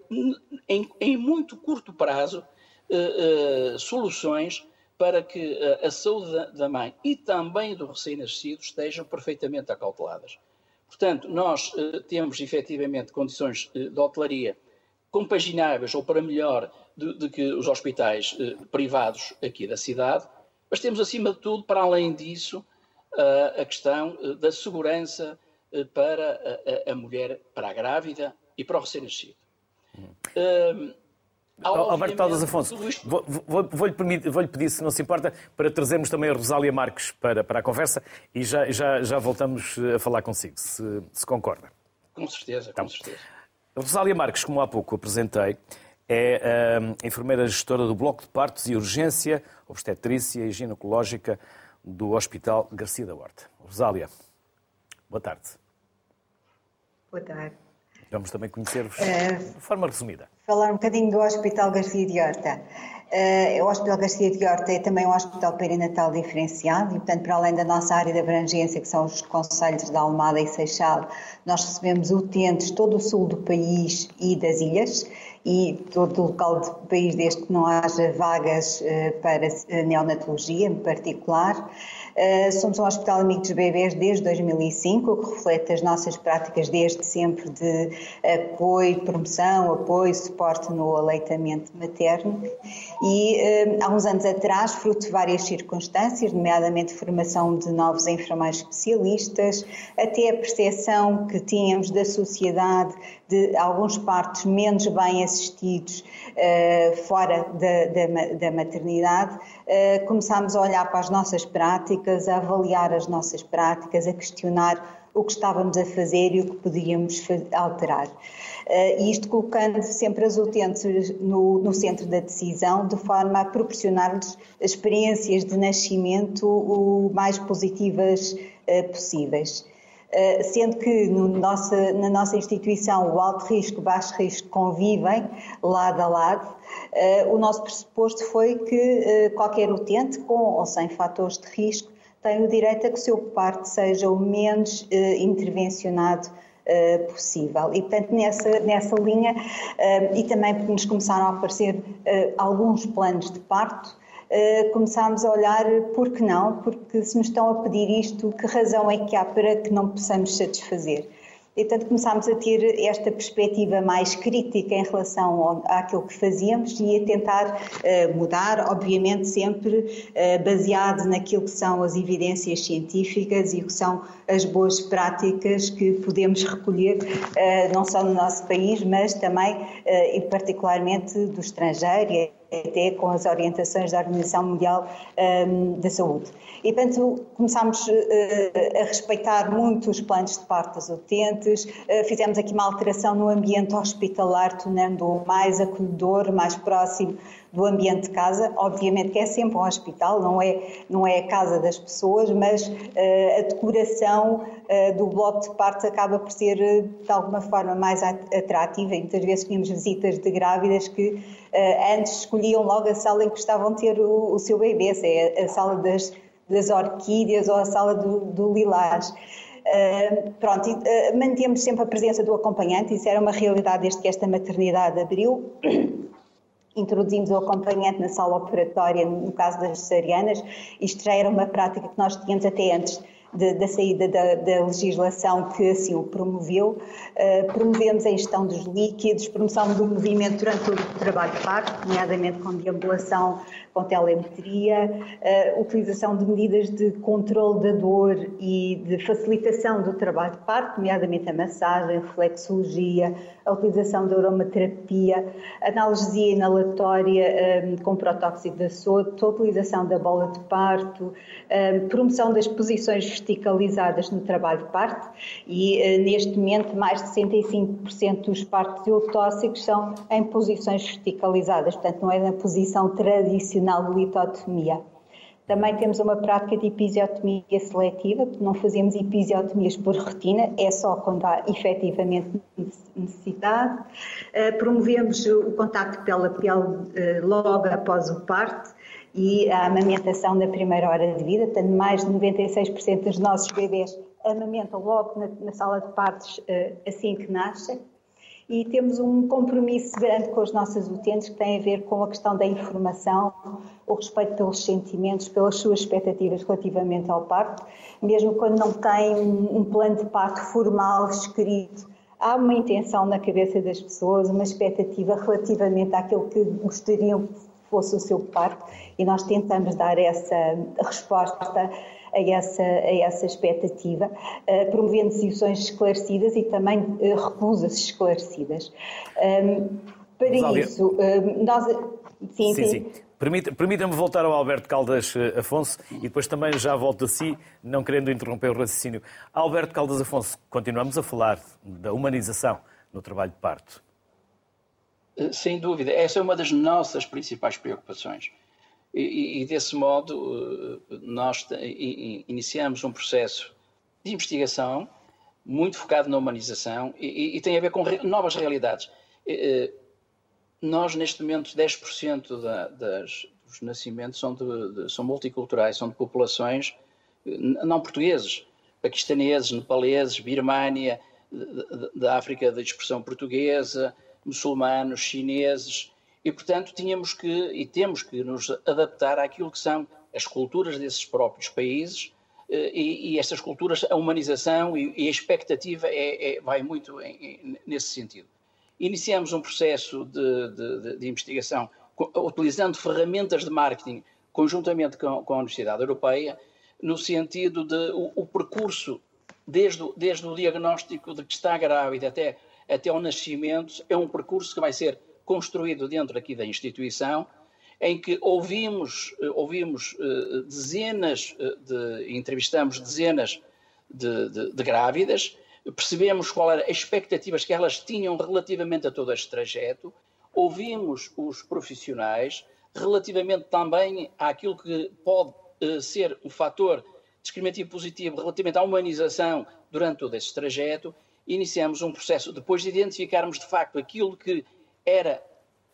Speaker 4: em, em muito curto prazo, uh, uh, soluções para que uh, a saúde da, mãe e também do recém-nascido estejam perfeitamente acauteladas. Portanto, nós temos efetivamente condições de hotelaria compagináveis ou para melhor de, de que os hospitais privados aqui da cidade, mas temos, acima de tudo, para além disso, a questão da segurança eh, para a, a, mulher, para a grávida e para o recém-nascido.
Speaker 1: Hum. Alberto Caldas Afonso, vou-lhe vou, vou vou pedir, se não se importa, para trazermos também a Rosália Marques para, para a conversa e já, já, já voltamos a falar consigo, se, se concorda.
Speaker 4: Com certeza, então, com certeza.
Speaker 1: Rosália Marques, como há pouco apresentei, é a enfermeira gestora do Bloco de Partos e Urgência, Obstetrícia e Ginecológica do Hospital Garcia da Horta. Rosália, boa tarde.
Speaker 5: Boa tarde.
Speaker 1: Vamos também conhecer-vos uh, de forma resumida.
Speaker 5: Falar um bocadinho do Hospital Garcia de Horta. Uh, o Hospital Garcia de Horta é também um hospital perinatal diferenciado e, portanto, para além da nossa área de abrangência, que são os conselhos de Almada e Seixal, nós recebemos utentes todo o sul do país e das ilhas e todo o local do país, desde que não haja vagas uh, para neonatologia em particular. Eh, somos um hospital amigo dos bebês desde 2005, o que reflete as nossas práticas desde sempre de apoio, promoção, apoio, suporte no aleitamento materno. E eh, há uns anos atrás, fruto de várias circunstâncias, nomeadamente formação de novos enfermeiros especialistas, até a percepção que tínhamos da sociedade de alguns partos menos bem assistidos uh, fora da, da, da maternidade, uh, começámos a olhar para as nossas práticas, a avaliar as nossas práticas, a questionar o que estávamos a fazer e o que podíamos alterar. Uh, isto colocando sempre as utentes no, no, centro da decisão, de forma a proporcionar-lhes experiências de nascimento o mais positivas uh, possíveis. Eh, sendo que nossa, na nossa instituição o alto risco e baixo risco convivem lado a lado, eh, o nosso pressuposto foi que eh, qualquer utente, com ou sem fatores de risco, tem o direito a que o seu parto seja o menos intervencionado possível. E, portanto, nessa, nessa linha, e também porque nos começaram a aparecer alguns planos de parto, começámos a olhar por que não, porque se nos estão a pedir isto, que razão é que há para que não possamos satisfazer? E, portanto, começámos a ter esta perspectiva mais crítica em relação ao, àquilo que fazíamos e a tentar uh, mudar, obviamente sempre uh, baseado naquilo que são as evidências científicas e o que são as boas práticas que podemos recolher, uh, não só no nosso país, mas também e particularmente do estrangeiro até com as orientações da Organização Mundial um, da Saúde. E, portanto, começámos uh, a respeitar muito os planos de parto das utentes, uh, fizemos aqui uma alteração no ambiente hospitalar, tornando-o mais acolhedor, mais próximo do ambiente de casa. Obviamente que é sempre um hospital, não é, não é a casa das pessoas, mas uh, a decoração uh, do bloco de partos acaba por ser, uh, de alguma forma, mais atrativa. E muitas vezes tínhamos visitas de grávidas que antes escolhiam logo a sala em que estavam a ter o, o seu bebê, se é a sala das, das orquídeas ou a sala do, do lilás. Uh, pronto, uh, mantemos sempre a presença do acompanhante, isso era uma realidade desde que esta maternidade abriu. Introduzimos o acompanhante na sala operatória, no caso das cesarianas, isto já era uma prática que nós tínhamos até antes de, da saída da, da, legislação que assim o promoveu. Uh, promovemos a ingestão dos líquidos, promoção do movimento durante o trabalho de parto, nomeadamente com deambulação com telemetria, a utilização de medidas de controle da dor e de facilitação do trabalho de parto, nomeadamente a massagem, a reflexologia, a utilização da aromaterapia, analgesia inalatória um, com protóxido de soto, a utilização da bola de parto, um, promoção das posições verticalizadas no trabalho de parto e uh, neste momento mais de 65% dos partos eutóxicos são em posições verticalizadas, portanto não é na posição tradicional de litotomia. Também temos uma prática de episiotomia seletiva, não fazemos episiotomias por rotina, é só quando há efetivamente necessidade. Uh, promovemos o contacto pele a pele uh, logo após o parto e a amamentação na primeira hora de vida, portanto, mais de 96% dos nossos bebês amamentam logo na, na sala de partos uh, assim que nascem e temos um compromisso grande com as nossas utentes que tem a ver com a questão da informação, o respeito pelos sentimentos, pelas suas expectativas relativamente ao parto, mesmo quando não tem um plano de parto formal escrito. Há uma intenção na cabeça das pessoas, uma expectativa relativamente àquilo que gostariam que fosse o seu parto e nós tentamos dar essa resposta a essa, a essa expectativa, uh, promovendo decisões esclarecidas e também uh, recusas esclarecidas. Para isso, nós.
Speaker 1: Sim, sim. sim. sim. Permita-me voltar ao Alberto Caldas eh, Afonso e depois também já volto a si, não querendo interromper o raciocínio. Alberto Caldas Afonso, continuamos a falar da humanização no trabalho de parto.
Speaker 4: Sem dúvida, essa é uma das nossas principais preocupações. E, e, desse modo, eh, nós iniciamos um processo de investigação muito focado na humanização e, e tem a ver com novas realidades. Eh, nós, neste momento, 10% da, das, dos nascimentos são, de, de, são multiculturais, são de populações eh, não portugueses, paquistaneses, nepaleses, Birmânia, da África da expressão portuguesa, muçulmanos, chineses, e, portanto, tínhamos que e temos que nos adaptar àquilo que são as culturas desses próprios países eh, e, e estas culturas, a humanização e, e a expectativa é, é, vai muito em, nesse sentido. Iniciamos um processo de, de, de investigação utilizando ferramentas de marketing conjuntamente com, com, a Universidade Europeia, no sentido de o, o percurso desde, desde o diagnóstico de que está grávida até, até ao nascimento é um percurso que vai ser construído dentro aqui da instituição, em que ouvimos, eh, ouvimos uh, dezenas eh, de, entrevistamos dezenas de, de, de, grávidas, percebemos qual eram as expectativas que elas tinham relativamente a todo este trajeto, ouvimos os profissionais relativamente também àquilo que pode ser um fator discriminativo positivo relativamente à humanização durante todo esse trajeto, iniciamos um processo, depois de identificarmos de facto aquilo que era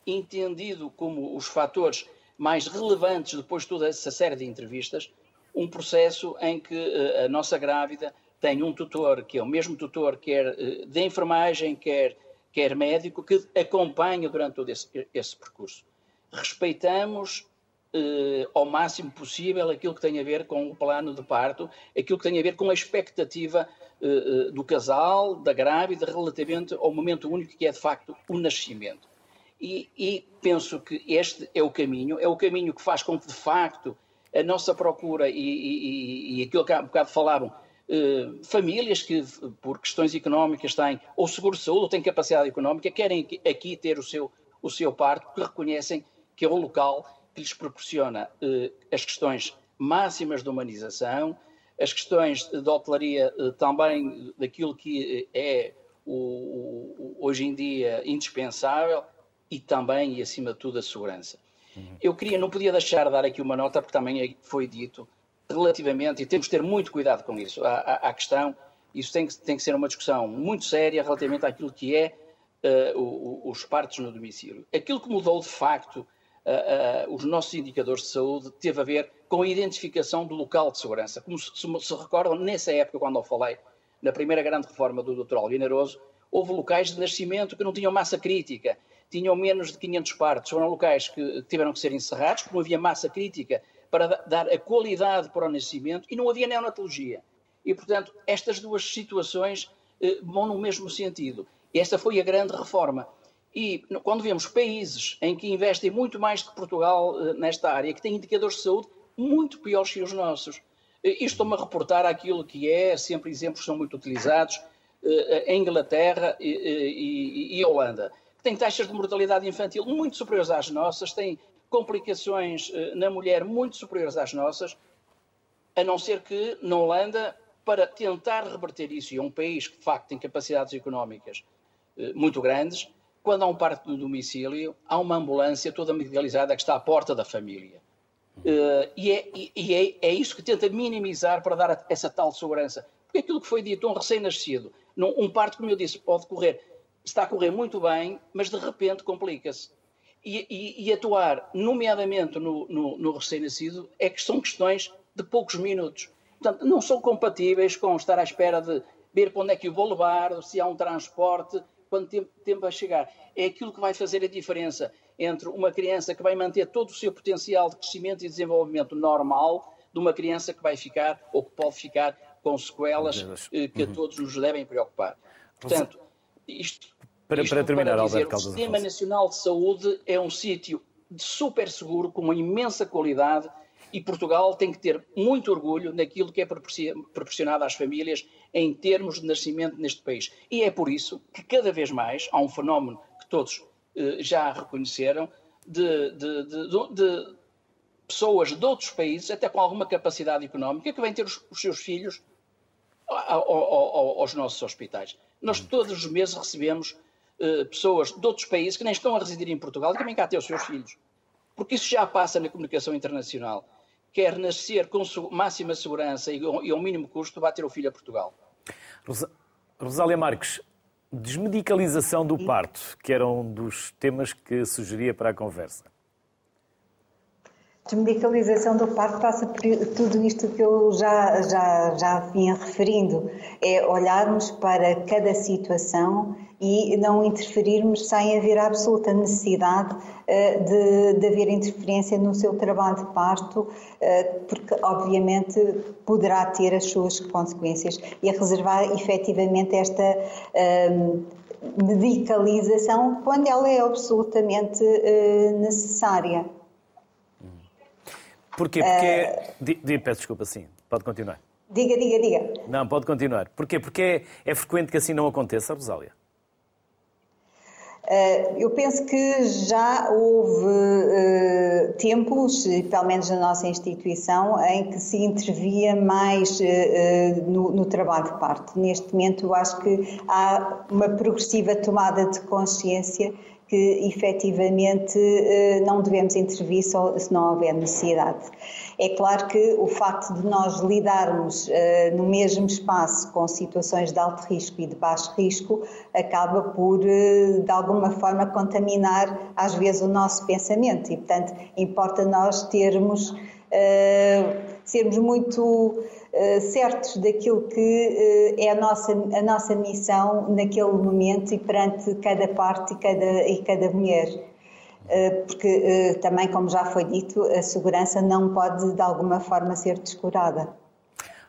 Speaker 4: entendido como os fatores mais relevantes depois de toda essa série de entrevistas, um processo em que uh, a nossa grávida tem um tutor, que é o mesmo tutor, quer uh, de enfermagem, quer, quer médico, que acompanha durante todo esse, esse percurso. Respeitamos uh, ao máximo possível aquilo que tem a ver com o plano de parto, aquilo que tem a ver com a expectativa do casal, da grávida, relativamente ao momento único que é de facto o nascimento. E, e, penso que este é o caminho, é o caminho que faz com que, de facto, a nossa procura e, e, e aquilo que há um bocado falavam, eh, famílias que, por questões económicas, têm ou seguro de saúde ou têm capacidade económica, querem aqui ter o seu, o seu parto, porque reconhecem que é o local que lhes proporciona eh, as questões máximas de humanização, as questões de hotelaria eh, também daquilo que é o, o, hoje em dia indispensável, e também e acima de tudo a segurança. Uhum. Eu queria, não podia deixar de dar aqui uma nota, porque também foi dito, relativamente, e temos de ter muito cuidado com isso, à, questão, isso tem que, tem que ser uma discussão muito séria relativamente àquilo que é uh, os partos no domicílio. Aquilo que mudou de facto uh, uh, os nossos indicadores de saúde teve a ver com a identificação do local de segurança. Como se, se, recordam, nessa época, quando eu falei, na primeira grande reforma do Dr. Alvinaroso, houve locais de nascimento que não tinham massa crítica tinham menos de 500 partos, foram locais que tiveram que ser encerrados, porque não havia massa crítica para dar a qualidade para o nascimento e não havia neonatologia. E, portanto, estas duas situações eh, vão no mesmo sentido. Esta foi a grande reforma. E quando vemos países em que investem muito mais que Portugal eh, nesta área, que têm indicadores de saúde muito piores que os nossos, eh, isto estou-me a reportar aquilo que é, sempre exemplos são muito utilizados, eh, a Inglaterra e, e, e Holanda têm taxas de mortalidade infantil muito superiores às nossas, têm complicações eh, na mulher muito superiores às nossas, a não ser que na Holanda, para tentar reverter isso, e é um país que de facto tem capacidades económicas eh, muito grandes, quando há um parto no domicílio, há uma ambulância toda medicalizada que está à porta da família. Uh, e é, e é, é, isso que tenta minimizar para dar essa tal segurança. Porque aquilo que foi dito, um recém-nascido, um parto, como eu disse, pode correr, está a correr muito bem, mas de repente complica-se. E, e, e, atuar, nomeadamente no, no, no recém-nascido, é que são questões de poucos minutos. Portanto, não são compatíveis com estar à espera de ver para onde é que eu vou levar, se há um transporte, quanto tempo, tempo vai chegar. É aquilo que vai fazer a diferença entre uma criança que vai manter todo o seu potencial de crescimento e desenvolvimento normal de uma criança que vai ficar ou que pode ficar com sequelas eh, que uhum. a todos nos devem preocupar. Portanto, isto,
Speaker 1: para, isto para terminar, para dizer,
Speaker 4: Alberto o Sistema Nacional de Saúde é um sítio super seguro, com uma imensa qualidade, e Portugal tem que ter muito orgulho naquilo que é proporcionado às famílias em termos de nascimento neste país. E é por isso que cada vez mais há um fenómeno que todos eh, já reconheceram de, de, de, de, pessoas de outros países, até com alguma capacidade económica, que vêm ter os, os seus filhos ao, ao, ao, aos nossos hospitais. Nós todos os meses recebemos eh, pessoas de outros países que nem estão a residir em Portugal e que vêm cá ter os seus filhos. Porque isso já passa na comunicação internacional quer nascer com máxima segurança e ao mínimo custo, vai ter o filho a Portugal.
Speaker 1: Rosália Marques, desmedicalização do parto, que era um dos temas que sugeria para a conversa.
Speaker 5: Desmedicalização do parto passa por tudo isto que eu já, já, já vinha referindo. É olharmos para cada situação e não interferirmos sem haver absoluta necessidade uh, de, de haver interferência no seu trabalho de parto, uh, porque obviamente poderá ter as suas consequências e a reservar efetivamente esta uh, medicalização quando ela é absolutamente necessária.
Speaker 1: Porquê? Porque. Uh, peço desculpa, sim. Pode continuar.
Speaker 5: Diga, diga, diga.
Speaker 1: Não, pode continuar. Porquê? Porque é, é frequente que assim não aconteça, Rosália?
Speaker 5: Uh, eu penso que já houve uh, tempos, pelo menos na nossa instituição, em que se intervia mais uh, no, no, trabalho de parto. Neste momento, eu acho que há uma progressiva tomada de consciência que efetivamente eh, não devemos intervir só se não houver necessidade. É claro que o facto de nós lidarmos eh, no mesmo espaço com situações de alto risco e de baixo risco acaba por, eh, de alguma forma, contaminar às vezes o nosso pensamento e, portanto, importa nós termos, sermos muito eh, certos daquilo que uh, é a nossa, a nossa missão naquele momento e perante cada parte e cada, e cada mulher. Uh, porque também, como já foi dito, a segurança não pode de alguma forma ser descurada.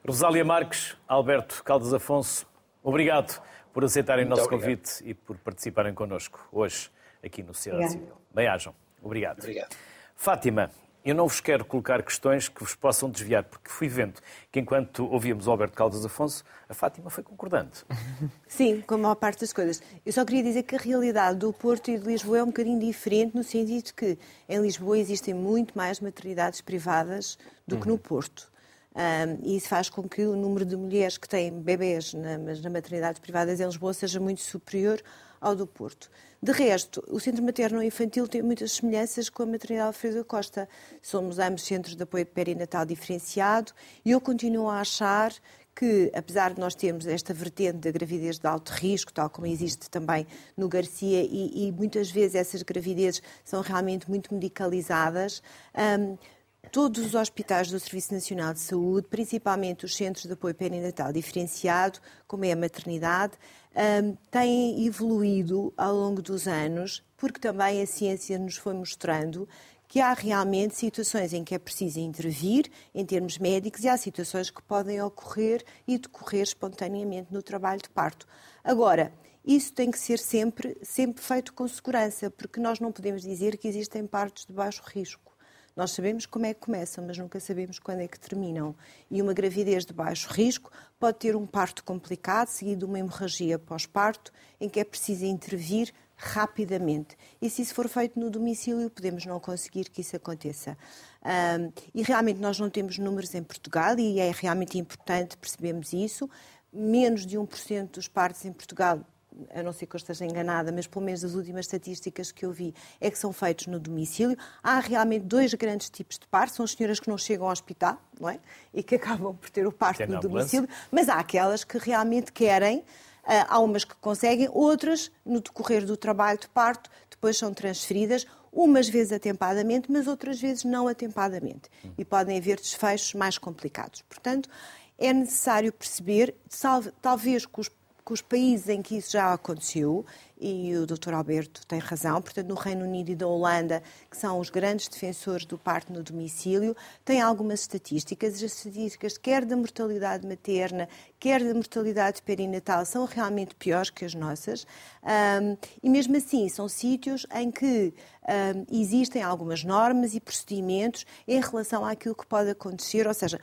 Speaker 1: Rosália Marques, Alberto Caldas Afonso, obrigado por aceitarem o nosso
Speaker 4: obrigado.
Speaker 1: convite e por participarem connosco hoje aqui no Sociedade Civil. Bem-ajam. Obrigado.
Speaker 4: Obrigado.
Speaker 1: Fátima, eu não vos quero colocar questões que vos possam desviar, porque fui vendo que enquanto ouvíamos o Alberto Caldas Afonso, a Fátima foi concordante. [laughs]
Speaker 2: Sim, com a maior parte das coisas. Eu só queria dizer que a realidade do Porto e de Lisboa é um bocadinho diferente, no sentido que em Lisboa existem muito mais maternidades privadas do que no uhum. Porto. Um, e isso faz com que o número de mulheres que têm bebês na, na maternidades privadas em Lisboa seja muito superior ao do Porto. De resto, o Centro Materno Infantil tem muitas semelhanças com a Maternidade Alfredo Costa. Somos ambos centros de apoio perinatal diferenciado e eu continuo a achar que, apesar de nós termos esta vertente da gravidez de alto risco, tal como existe também no Garcia, e, e muitas vezes essas gravidezes são realmente muito medicalizadas, um, Todos os hospitais do Serviço Nacional de Saúde, principalmente os centros de apoio perinatal diferenciado, como é a maternidade, têm evoluído ao longo dos anos, porque também a ciência nos foi mostrando que há realmente situações em que é preciso intervir em termos médicos e há situações que podem ocorrer e decorrer espontaneamente no trabalho de parto. Agora, isso tem que ser sempre, sempre feito com segurança, porque nós não podemos dizer que existem partos de baixo risco. Nós sabemos como é que começam, mas nunca sabemos quando é que terminam. E uma gravidez de baixo risco pode ter um parto complicado, seguido de uma hemorragia pós-parto, em que é preciso intervir rapidamente. E se isso for feito no domicílio, podemos não conseguir que isso aconteça. Um, e realmente nós não temos números em Portugal e é realmente importante percebermos isso. Menos de 1% dos partos em Portugal a não ser que eu esteja enganada, mas pelo menos as últimas estatísticas que eu vi é que são feitos no domicílio. Há realmente dois grandes tipos de parto. São as senhoras que não chegam ao hospital, não é? E que acabam por ter o parto no domicílio. Mas há aquelas que realmente querem ah, há umas que conseguem, outras, no decorrer do trabalho de parto, depois são transferidas, umas vezes atempadamente, mas outras vezes não atempadamente. E podem haver desfechos mais complicados. Portanto, é necessário perceber, talvez com os, com os países em que isso já aconteceu, e o Dr. Alberto tem razão, portanto, no Reino Unido e da Holanda, que são os grandes defensores do parto no domicílio, tem algumas estatísticas. As estatísticas, quer da mortalidade materna, quer da mortalidade perinatal, são realmente piores que as nossas. Um, e mesmo assim, são sítios em que um, existem algumas normas e procedimentos em relação àquilo que pode acontecer, ou seja,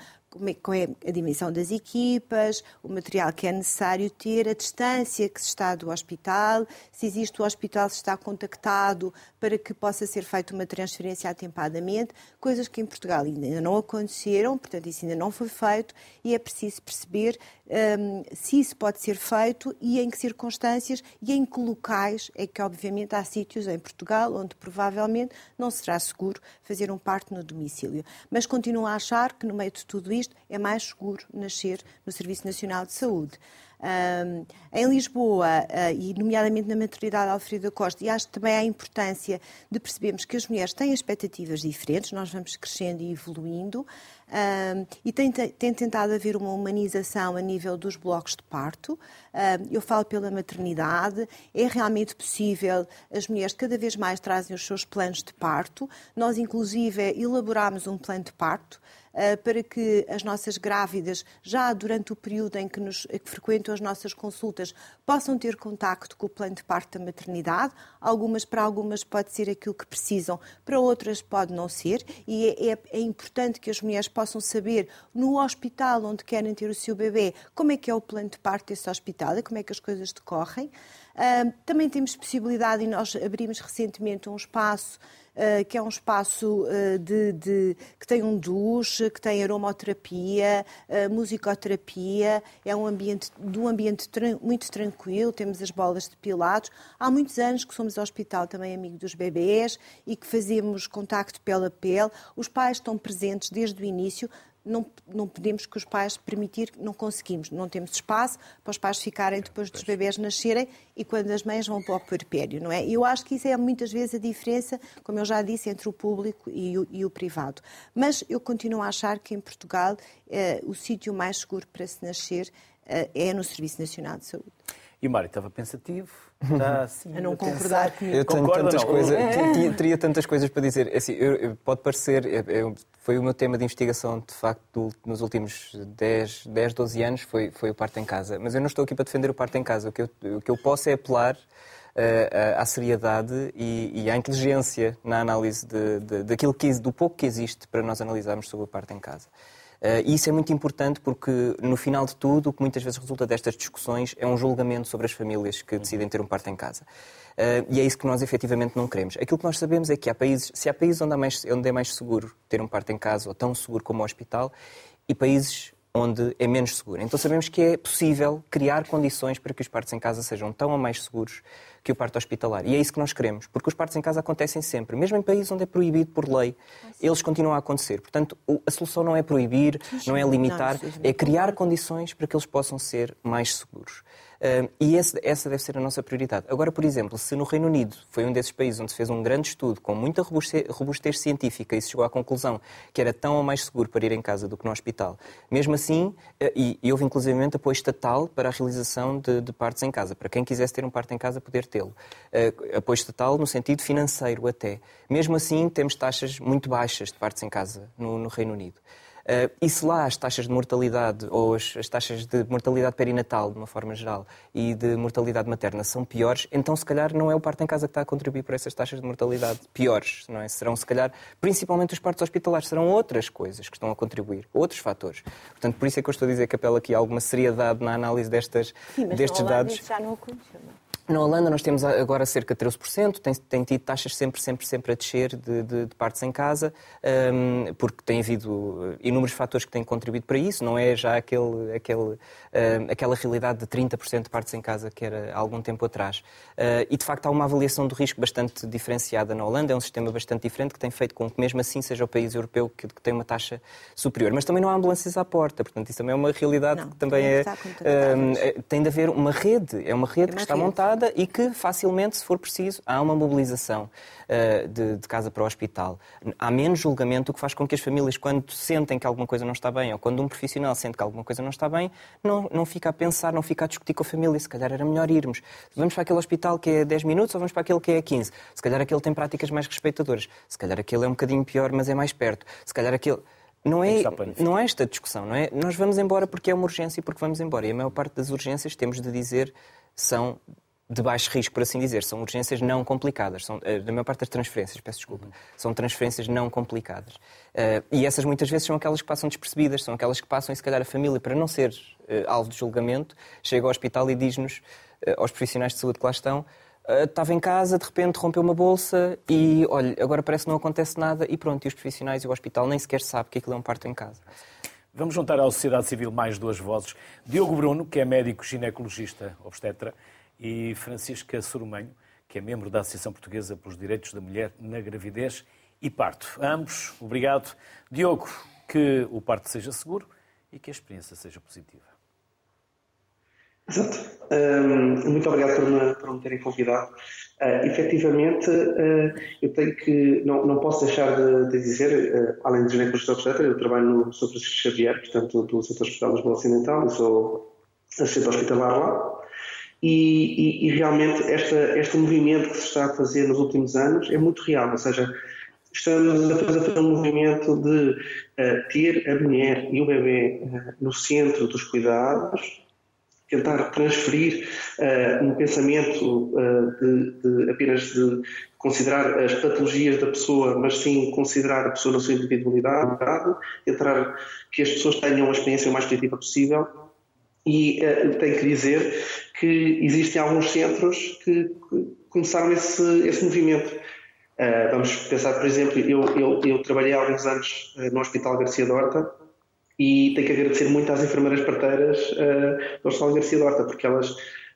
Speaker 2: qual é a dimensão das equipas, o material que é necessário ter, a distância que se está do hospital, se existe o hospital, se está contactado para que possa ser feita uma transferência atempadamente, coisas que em Portugal ainda não aconteceram, portanto isso ainda não foi feito e é preciso perceber um, se isso pode ser feito e em que circunstâncias e em que locais é que obviamente há sítios em Portugal onde provavelmente não será seguro fazer um parto no domicílio. Mas continuo a achar que no meio de tudo isto é mais seguro nascer no Serviço Nacional de Saúde. Um, em Lisboa, uh, e nomeadamente na maternidade Alfredo Costa, e acho também a importância de percebermos que as mulheres têm expectativas diferentes, nós vamos crescendo e evoluindo, um, e tem, tem, tentado haver uma humanização a nível dos blocos de parto. Um, eu falo pela maternidade, é realmente possível, as mulheres cada vez mais trazem os seus planos de parto, nós inclusive elaborámos um plano de parto, para que as nossas grávidas, já durante o período em que, nos, que frequentam as nossas consultas, possam ter contacto com o plano de parto da maternidade. Algumas, para algumas pode ser aquilo que precisam, para outras pode não ser. E é, é, é importante que as mulheres possam saber, no hospital onde querem ter o seu bebê, como é que é o plano de parto desse hospital e como é que as coisas decorrem. Uh, também temos possibilidade, e nós abrimos recentemente um espaço eh, que é um espaço eh, de, de, que tem um duche, que tem aromoterapia, eh, musicoterapia, é um ambiente, de um ambiente muito tranquilo, temos as bolas de pilatos. Há muitos anos que somos hospital também amigo dos bebês e que fazemos contacto pele a pele. Os pais estão presentes desde o início, não, não podemos que os pais permitir, não conseguimos, não temos espaço para os pais ficarem depois dos bebés nascerem e quando as mães vão para o puerpério, não é? Eu acho que isso é muitas vezes a diferença, como eu já disse, entre o público e o, e o privado. Mas eu continuo a achar que em Portugal eh, o sítio mais seguro para se nascer eh, é no Serviço Nacional de Saúde.
Speaker 1: E o Mário estava pensativo, está assim,
Speaker 2: a não a concordar comigo.
Speaker 3: Eu tenho tantas coisas, teria tantas coisas para dizer. É assim, eu, pode parecer, eu, foi o meu tema de investigação, de facto, nos últimos 10, 10 12 anos, foi, foi o parto em casa. Mas eu não estou aqui para defender o parto em casa. O que eu, o que eu posso é apelar uh, à seriedade e, e, à inteligência na análise de, de, daquilo que, do pouco que existe para nós analisarmos sobre o parto em casa. Uh, e isso é muito importante porque, no final de tudo, o que muitas vezes resulta destas discussões é um julgamento sobre as famílias que decidem ter um parto em casa. Uh, e é isso que nós efetivamente não queremos. Aquilo que nós sabemos é que há países, se há países onde, há mais, onde é mais seguro ter um parto em casa, ou tão seguro como o hospital, e países onde é menos seguro. Então sabemos que é possível criar condições para que os partos em casa sejam tão ou mais seguros que o parto hospitalar. E é isso que nós queremos, porque os partos em casa acontecem sempre, mesmo em países onde é proibido por lei, eles continuam a acontecer. Portanto, a solução não é proibir, não é limitar, é criar condições para que eles possam ser mais seguros e esse, essa deve ser a nossa prioridade. Agora, por exemplo, se no Reino Unido foi um desses países onde se fez um grande estudo com muita robustez, científica e se chegou à conclusão que era tão ou mais seguro para ir em casa do que no hospital, mesmo assim, eh, e, e houve inclusivamente apoio estatal para a realização de, de, partos em casa, para quem quisesse ter um parto em casa poder tê-lo. Uh, apoio estatal no sentido financeiro até. Mesmo assim, temos taxas muito baixas de partos em casa no, no Reino Unido. Uh, e se lá as taxas de mortalidade ou as, as, taxas de mortalidade perinatal, de uma forma geral, e de mortalidade materna são piores, então se calhar não é o parto em casa que está a contribuir para essas taxas de mortalidade piores, não é? Serão se calhar, principalmente os partos hospitalares, serão outras coisas que estão a contribuir, outros fatores. Portanto, por isso é que eu estou a dizer que apelo aqui a alguma seriedade na análise destas,
Speaker 2: Sim, mas
Speaker 3: destes dados.
Speaker 2: Já não aconteceu, não?
Speaker 3: Na Holanda nós temos agora cerca de 13%, tem, tem tido taxas sempre, sempre, sempre a descer de, de, de partes em casa, um, porque tem havido inúmeros fatores que têm contribuído para isso, não é já aquele, aquele, um, aquela realidade de 30% de partes em casa que era há algum tempo atrás. Uh, e de facto há uma avaliação do risco bastante diferenciada na Holanda, é um sistema bastante diferente que tem feito com que mesmo assim seja o país europeu que, que tem uma taxa superior. Mas também não há ambulâncias à porta, portanto isso também é uma realidade não, que também é, um, tem de haver uma rede, é uma rede é que está rede. montada e que facilmente, se for preciso, há uma mobilização uh, de, de, casa para o hospital. Há menos julgamento, o que faz com que as famílias, quando sentem que alguma coisa não está bem, ou quando um profissional sente que alguma coisa não está bem, não, não fica a pensar, não fica a discutir com a família, se calhar era melhor irmos. Vamos para aquele hospital que é 10 minutos ou vamos para aquele que é 15? Se calhar aquele tem práticas mais respeitadoras. Se calhar aquele é um bocadinho pior, mas é mais perto. Se calhar aquele... Não é, não é esta discussão, não é? Nós vamos embora porque é uma urgência e porque vamos embora. E a maior parte das urgências, temos de dizer, são de baixo risco, por assim dizer. São urgências não complicadas. São, eh, na maior parte das transferências, peço desculpa, são transferências não complicadas. Uh, e essas muitas vezes são aquelas que passam despercebidas, são aquelas que passam e se calhar a família, para não ser uh, alvo de julgamento, chega ao hospital e diz-nos, uh, aos profissionais de saúde que lá estão, estava em casa, de repente rompeu uma bolsa e, olha, agora parece que não acontece nada e pronto, e os profissionais e o hospital nem sequer sabem que aquilo é um parto em casa.
Speaker 1: Vamos juntar à sociedade civil mais duas vozes. Diogo Bruno, que é médico ginecologista obstetra, e Francisca Sorumenho, que é membro da Associação Portuguesa pelos Direitos da Mulher na Gravidez e Parto. Ambos, obrigado. Diogo, que o parto seja seguro e que a experiência seja positiva.
Speaker 6: Exato. Um, muito obrigado por me, por me terem convidado. Uh, efetivamente, uh, eu tenho que, não, não posso deixar de, de dizer, uh, além de ginecologista obstetra, eu trabalho no Sr. Francisco Xavier, portanto, do Centro Hospital de Lisboa Ocidental, eu sou assistente hospitalar lá, e, e, e, realmente esta, este movimento que se está a fazer nos últimos anos é muito real, ou seja, estamos a fazer um movimento de uh, ter a mulher e o bebê uh, no centro dos cuidados, tentar transferir uh, um pensamento de, de, apenas de considerar as patologias da pessoa, mas sim considerar a pessoa na sua individualidade, tentar que as pessoas tenham a experiência o mais positiva possível. E uh, tenho que dizer que existem alguns centros que começaram esse, esse movimento. Uh, vamos pensar, por exemplo, eu, eu, eu trabalhei há alguns anos uh, no Hospital Garcia Dorta e tenho que agradecer muito às enfermeiras parteiras uh, do Hospital Garcia Dorta, porque elas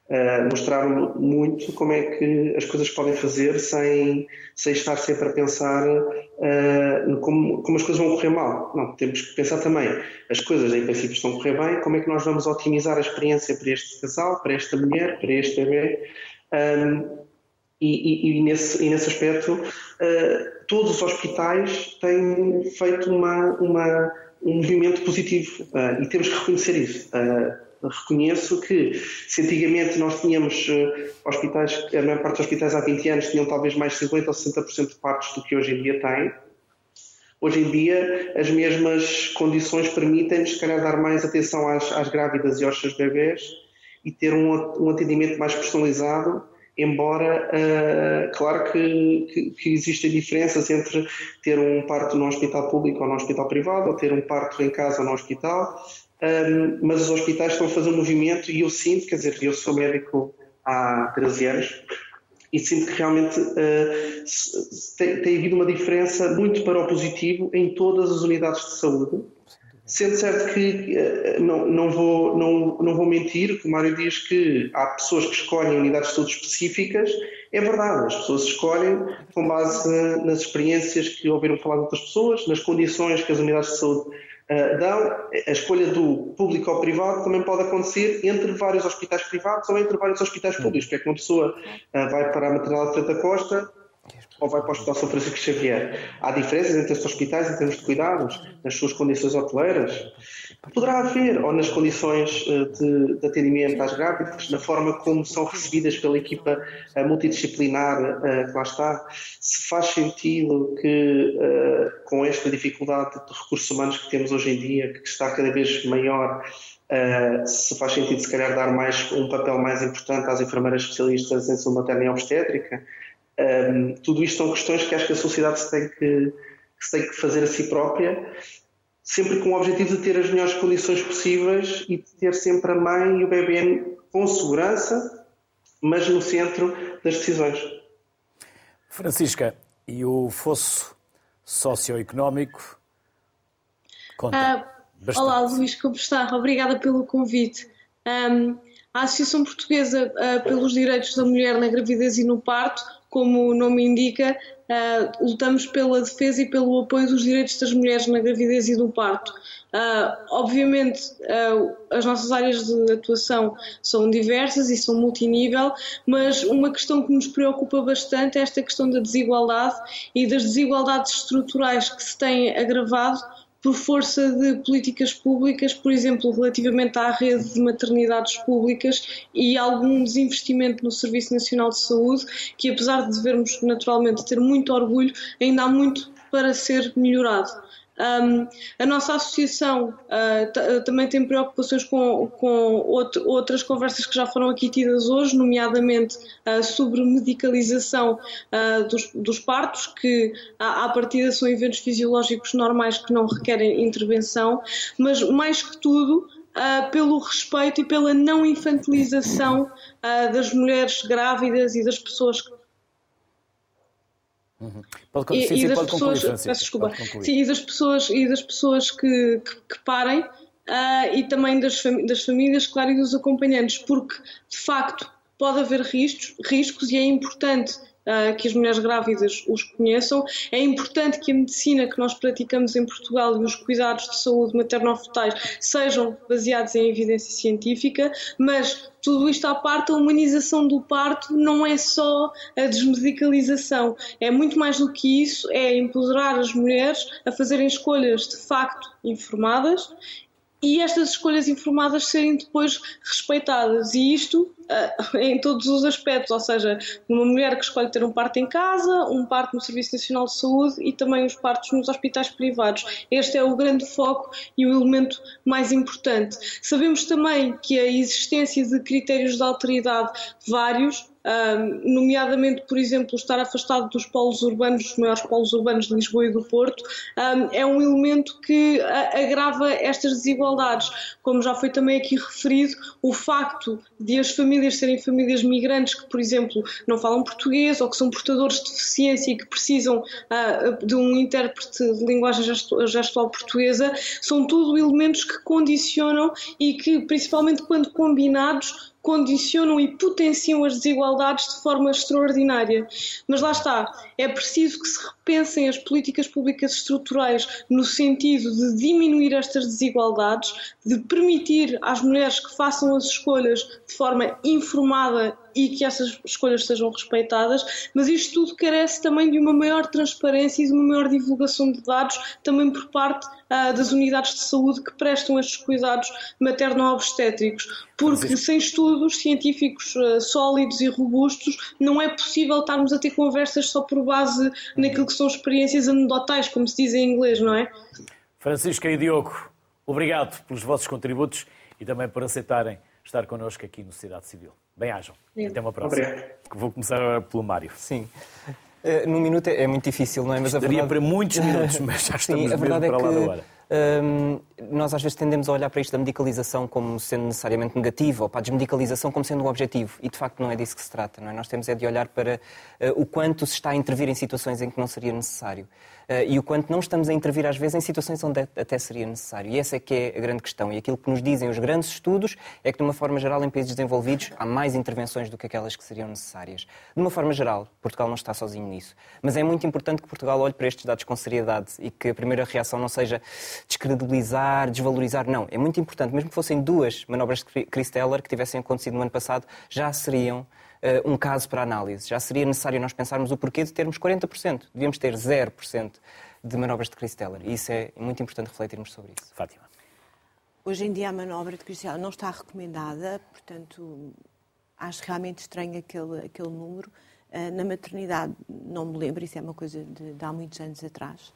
Speaker 6: Uh, mostraram muito como é que as coisas podem fazer sem, sem estar sempre a pensar uh, como, como as coisas vão correr mal. Não, temos que pensar também, as coisas em princípio estão a correr bem, como é que nós vamos otimizar a experiência para este casal, para esta mulher, para este bebê. Um, e, e, e, nesse, e nesse aspecto, uh, todos os hospitais têm feito uma, uma, um movimento positivo e temos que reconhecer isso reconheço que se antigamente nós tínhamos uh, hospitais, a maior parte dos hospitais há 20 anos tinham talvez mais 50% ou 60% de partos do que hoje em dia têm, hoje em dia as mesmas condições permitem-nos, se calhar, dar mais atenção às, às grávidas e aos seus bebés e ter um, um atendimento mais personalizado, embora, uh, claro que, que, que, existem diferenças entre ter um parto no hospital público ou no hospital privado, ou ter um parto em casa ou no hospital, um, mas os hospitais estão a fazer um movimento e eu sinto, quer dizer, eu sou médico há 13 anos e sinto que realmente uh, tem, tem, havido uma diferença muito para o positivo em todas as unidades de saúde. Sendo certo que uh, não, não, vou, não, não vou mentir, que o Mário diz que há pessoas que escolhem unidades de saúde específicas, é verdade, as pessoas escolhem com base nas experiências que ouviram falar de outras pessoas, nas condições que as unidades de saúde eh, dão, a escolha do público ou privado também pode acontecer entre vários hospitais privados ou entre vários hospitais públicos, porque é que uma pessoa uh, vai para a maternidade de Santa Costa ou vai para o Hospital São Francisco Xavier. Há diferenças entre estes hospitais em termos de cuidados, nas suas condições hoteleiras? Poderá haver, ou nas condições eh, de, de atendimento às grávidas, na forma como são recebidas pela equipa eh, multidisciplinar eh, que lá está. Se faz sentido que, com esta dificuldade de recursos humanos que temos hoje em dia, que está cada vez maior, Uh, se faz sentido, se calhar, dar mais, um papel mais importante às enfermeiras especialistas em saúde materna e obstétrica, um, tudo isto são questões que acho que a sociedade se tem que, que se tem que fazer a si própria, sempre com o objetivo de ter as melhores condições possíveis e de ter sempre a mãe e o bebê com segurança mas no centro das decisões.
Speaker 1: Francisca, e o fosso socioeconómico conta
Speaker 7: ah, Olá, Luís, como está? Obrigada pelo convite. Um, a Associação Portuguesa uh, pelos Direitos da Mulher na Gravidez e no Parto, como o nome indica, uh, lutamos pela defesa e pelo apoio dos direitos das mulheres na gravidez e no parto. Uh, obviamente, as nossas áreas de atuação são diversas e são multinível, mas uma questão que nos preocupa bastante é esta questão da desigualdade e das desigualdades estruturais que se têm agravado por força de políticas públicas, por exemplo, relativamente à rede de maternidades públicas e algum desinvestimento no Serviço Nacional de Saúde, que apesar de devermos naturalmente ter muito orgulho, ainda há muito para ser melhorado. Um, a nossa associação uh, também tem preocupações com, com outro, outras conversas que já foram aqui tidas hoje, nomeadamente uh, sobre medicalização uh, dos, dos, partos, que à, à partida são eventos fisiológicos normais que não requerem intervenção, mas mais que tudo. Uh, pelo respeito e pela não infantilização uh, das mulheres grávidas e das pessoas
Speaker 1: Uhum. Pode, e, sim, e sim, das pessoas, concluir, desculpa,
Speaker 7: sim, e das pessoas e das pessoas que, que, que parem uh, e também das, fam das famílias, claro, e dos acompanhantes, porque de facto pode haver riscos, riscos e é importante uh, que as mulheres grávidas os conheçam. É importante que a medicina que nós praticamos em Portugal e os cuidados de saúde materno-fetais sejam baseados em evidência científica, mas tudo isto à parte, a humanização do parto não é só a desmedicalização, é muito mais do que isso, é empoderar as mulheres a fazerem escolhas de facto informadas e estas escolhas informadas serem depois respeitadas. E isto [laughs] em todos os aspectos, ou seja, uma mulher que escolhe ter um parto em casa, um parto no Serviço Nacional de Saúde e também os partos nos hospitais privados. Este é o grande foco e o elemento mais importante. Sabemos também que a existência de critérios de alteridade vários um, nomeadamente, por exemplo, estar afastado dos polos urbanos, dos maiores polos urbanos de Lisboa e do Porto, um, é um elemento que agrava estas desigualdades. Como já foi também aqui referido, o facto de as famílias serem famílias migrantes que, por exemplo, não falam português ou que são portadores de deficiência e que precisam uh, de um intérprete de linguagem gestual portuguesa, são tudo elementos que condicionam e que, principalmente quando combinados, condicionam e potenciam as desigualdades de forma extraordinária. Mas lá está, é preciso que se repensem as políticas públicas estruturais no sentido de diminuir estas desigualdades, de permitir às mulheres que façam as escolhas de forma informada e que essas escolhas sejam respeitadas, mas isto tudo carece também de uma maior transparência e de uma maior divulgação de dados também por parte uh, das unidades de saúde que prestam estes cuidados materno-obstétricos, porque sem estudos científicos uh, sólidos e robustos não é possível estarmos a ter conversas só por base naquilo que são experiências anedotais, como se diz em inglês, não é?
Speaker 1: Francisca e Diogo, obrigado pelos vossos contributos e também por aceitarem estar connosco aqui no Sociedade Civil. Bem-ajam. Até uma próxima. Obrigado. Vou começar pelo Mário.
Speaker 3: Sim. Uh, num minuto é, é muito difícil, não é?
Speaker 1: Mas a verdade... para muitos minutos, mas já [laughs] estamos Sim, a verdade é para lá que... da hora.
Speaker 3: Um, nós às vezes tendemos a olhar para isto da medicalização como sendo necessariamente negativo ou para a desmedicalização como sendo um objetivo e de facto não é disso que se trata. Não é? Nós temos é de olhar para uh, o quanto se está a intervir em situações em que não seria necessário uh, e o quanto não estamos a intervir às vezes em situações onde até seria necessário. E essa é que é a grande questão. E aquilo que nos dizem os grandes estudos é que de uma forma geral em países desenvolvidos há mais intervenções do que aquelas que seriam necessárias. De uma forma geral, Portugal não está sozinho nisso. Mas é muito importante que Portugal olhe para estes dados com seriedade e que a primeira reação não seja descredibilizar, desvalorizar. Não, é muito importante. Mesmo que fossem duas manobras de Chris Teller que tivessem acontecido no ano passado, já seriam uh, um caso para análise. Já seria necessário nós pensarmos o porquê de termos 40%. Devíamos ter 0% de manobras de Chris Teller. E isso é muito importante refletirmos sobre isso.
Speaker 1: Fátima.
Speaker 2: Hoje em dia a manobra de Chris Teller não está recomendada, portanto acho realmente estranho aquele, aquele número. Uh, na maternidade, não me lembro, isso é uma coisa de, de há muitos anos atrás.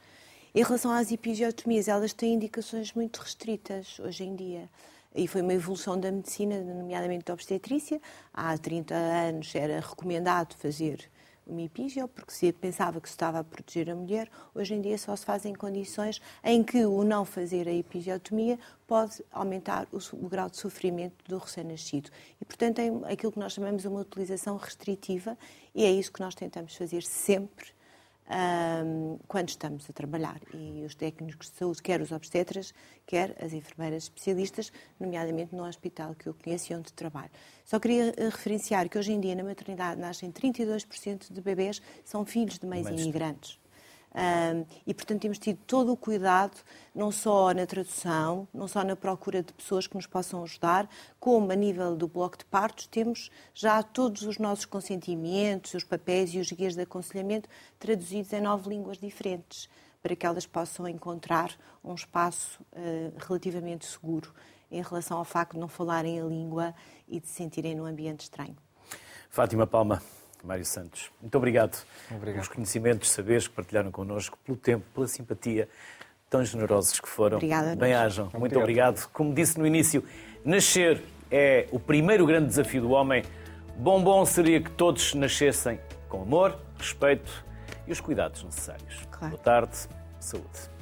Speaker 2: Em relação às episiotomias, elas têm indicações muito restritas hoje em dia. E foi uma evolução da medicina, nomeadamente da obstetrícia. Há 30 anos era recomendado fazer uma epígio, porque se pensava que se estava a proteger a mulher, hoje em dia só se faz em condições em que o não fazer a epigiotomia pode aumentar o, o grau de sofrimento do recém-nascido. E, portanto, é aquilo que nós chamamos uma utilização restritiva e é isso que nós tentamos fazer sempre um, quando estamos a trabalhar. E os técnicos de saúde, quer os obstetras, quer as enfermeiras especialistas, nomeadamente no hospital que eu conheço e onde trabalho. Só queria eh, referenciar que hoje em dia na maternidade nascem 32% de bebês são filhos de mães imigrantes. Um, e, portanto, temos tido todo o cuidado, não só na tradução, não só na procura de pessoas que nos possam ajudar, como a nível do bloco de partos, temos já todos os nossos consentimentos, os papéis e os guias de aconselhamento traduzidos em nove línguas diferentes, para que elas possam encontrar um espaço uh, relativamente seguro em relação ao facto de não falarem a língua e de se sentirem num ambiente estranho.
Speaker 1: Fátima Palma. Mário Santos. Muito obrigado, obrigado. pelos conhecimentos, saberes que partilharam connosco, pelo tempo, pela simpatia, tão generosos que foram.
Speaker 2: Obrigada.
Speaker 1: Bem-ajam. Muito obrigado. Como disse no início, nascer é o primeiro grande desafio do homem. Bom, bom seria que todos nascessem com amor, respeito e os cuidados necessários. Claro. Boa tarde. Saúde.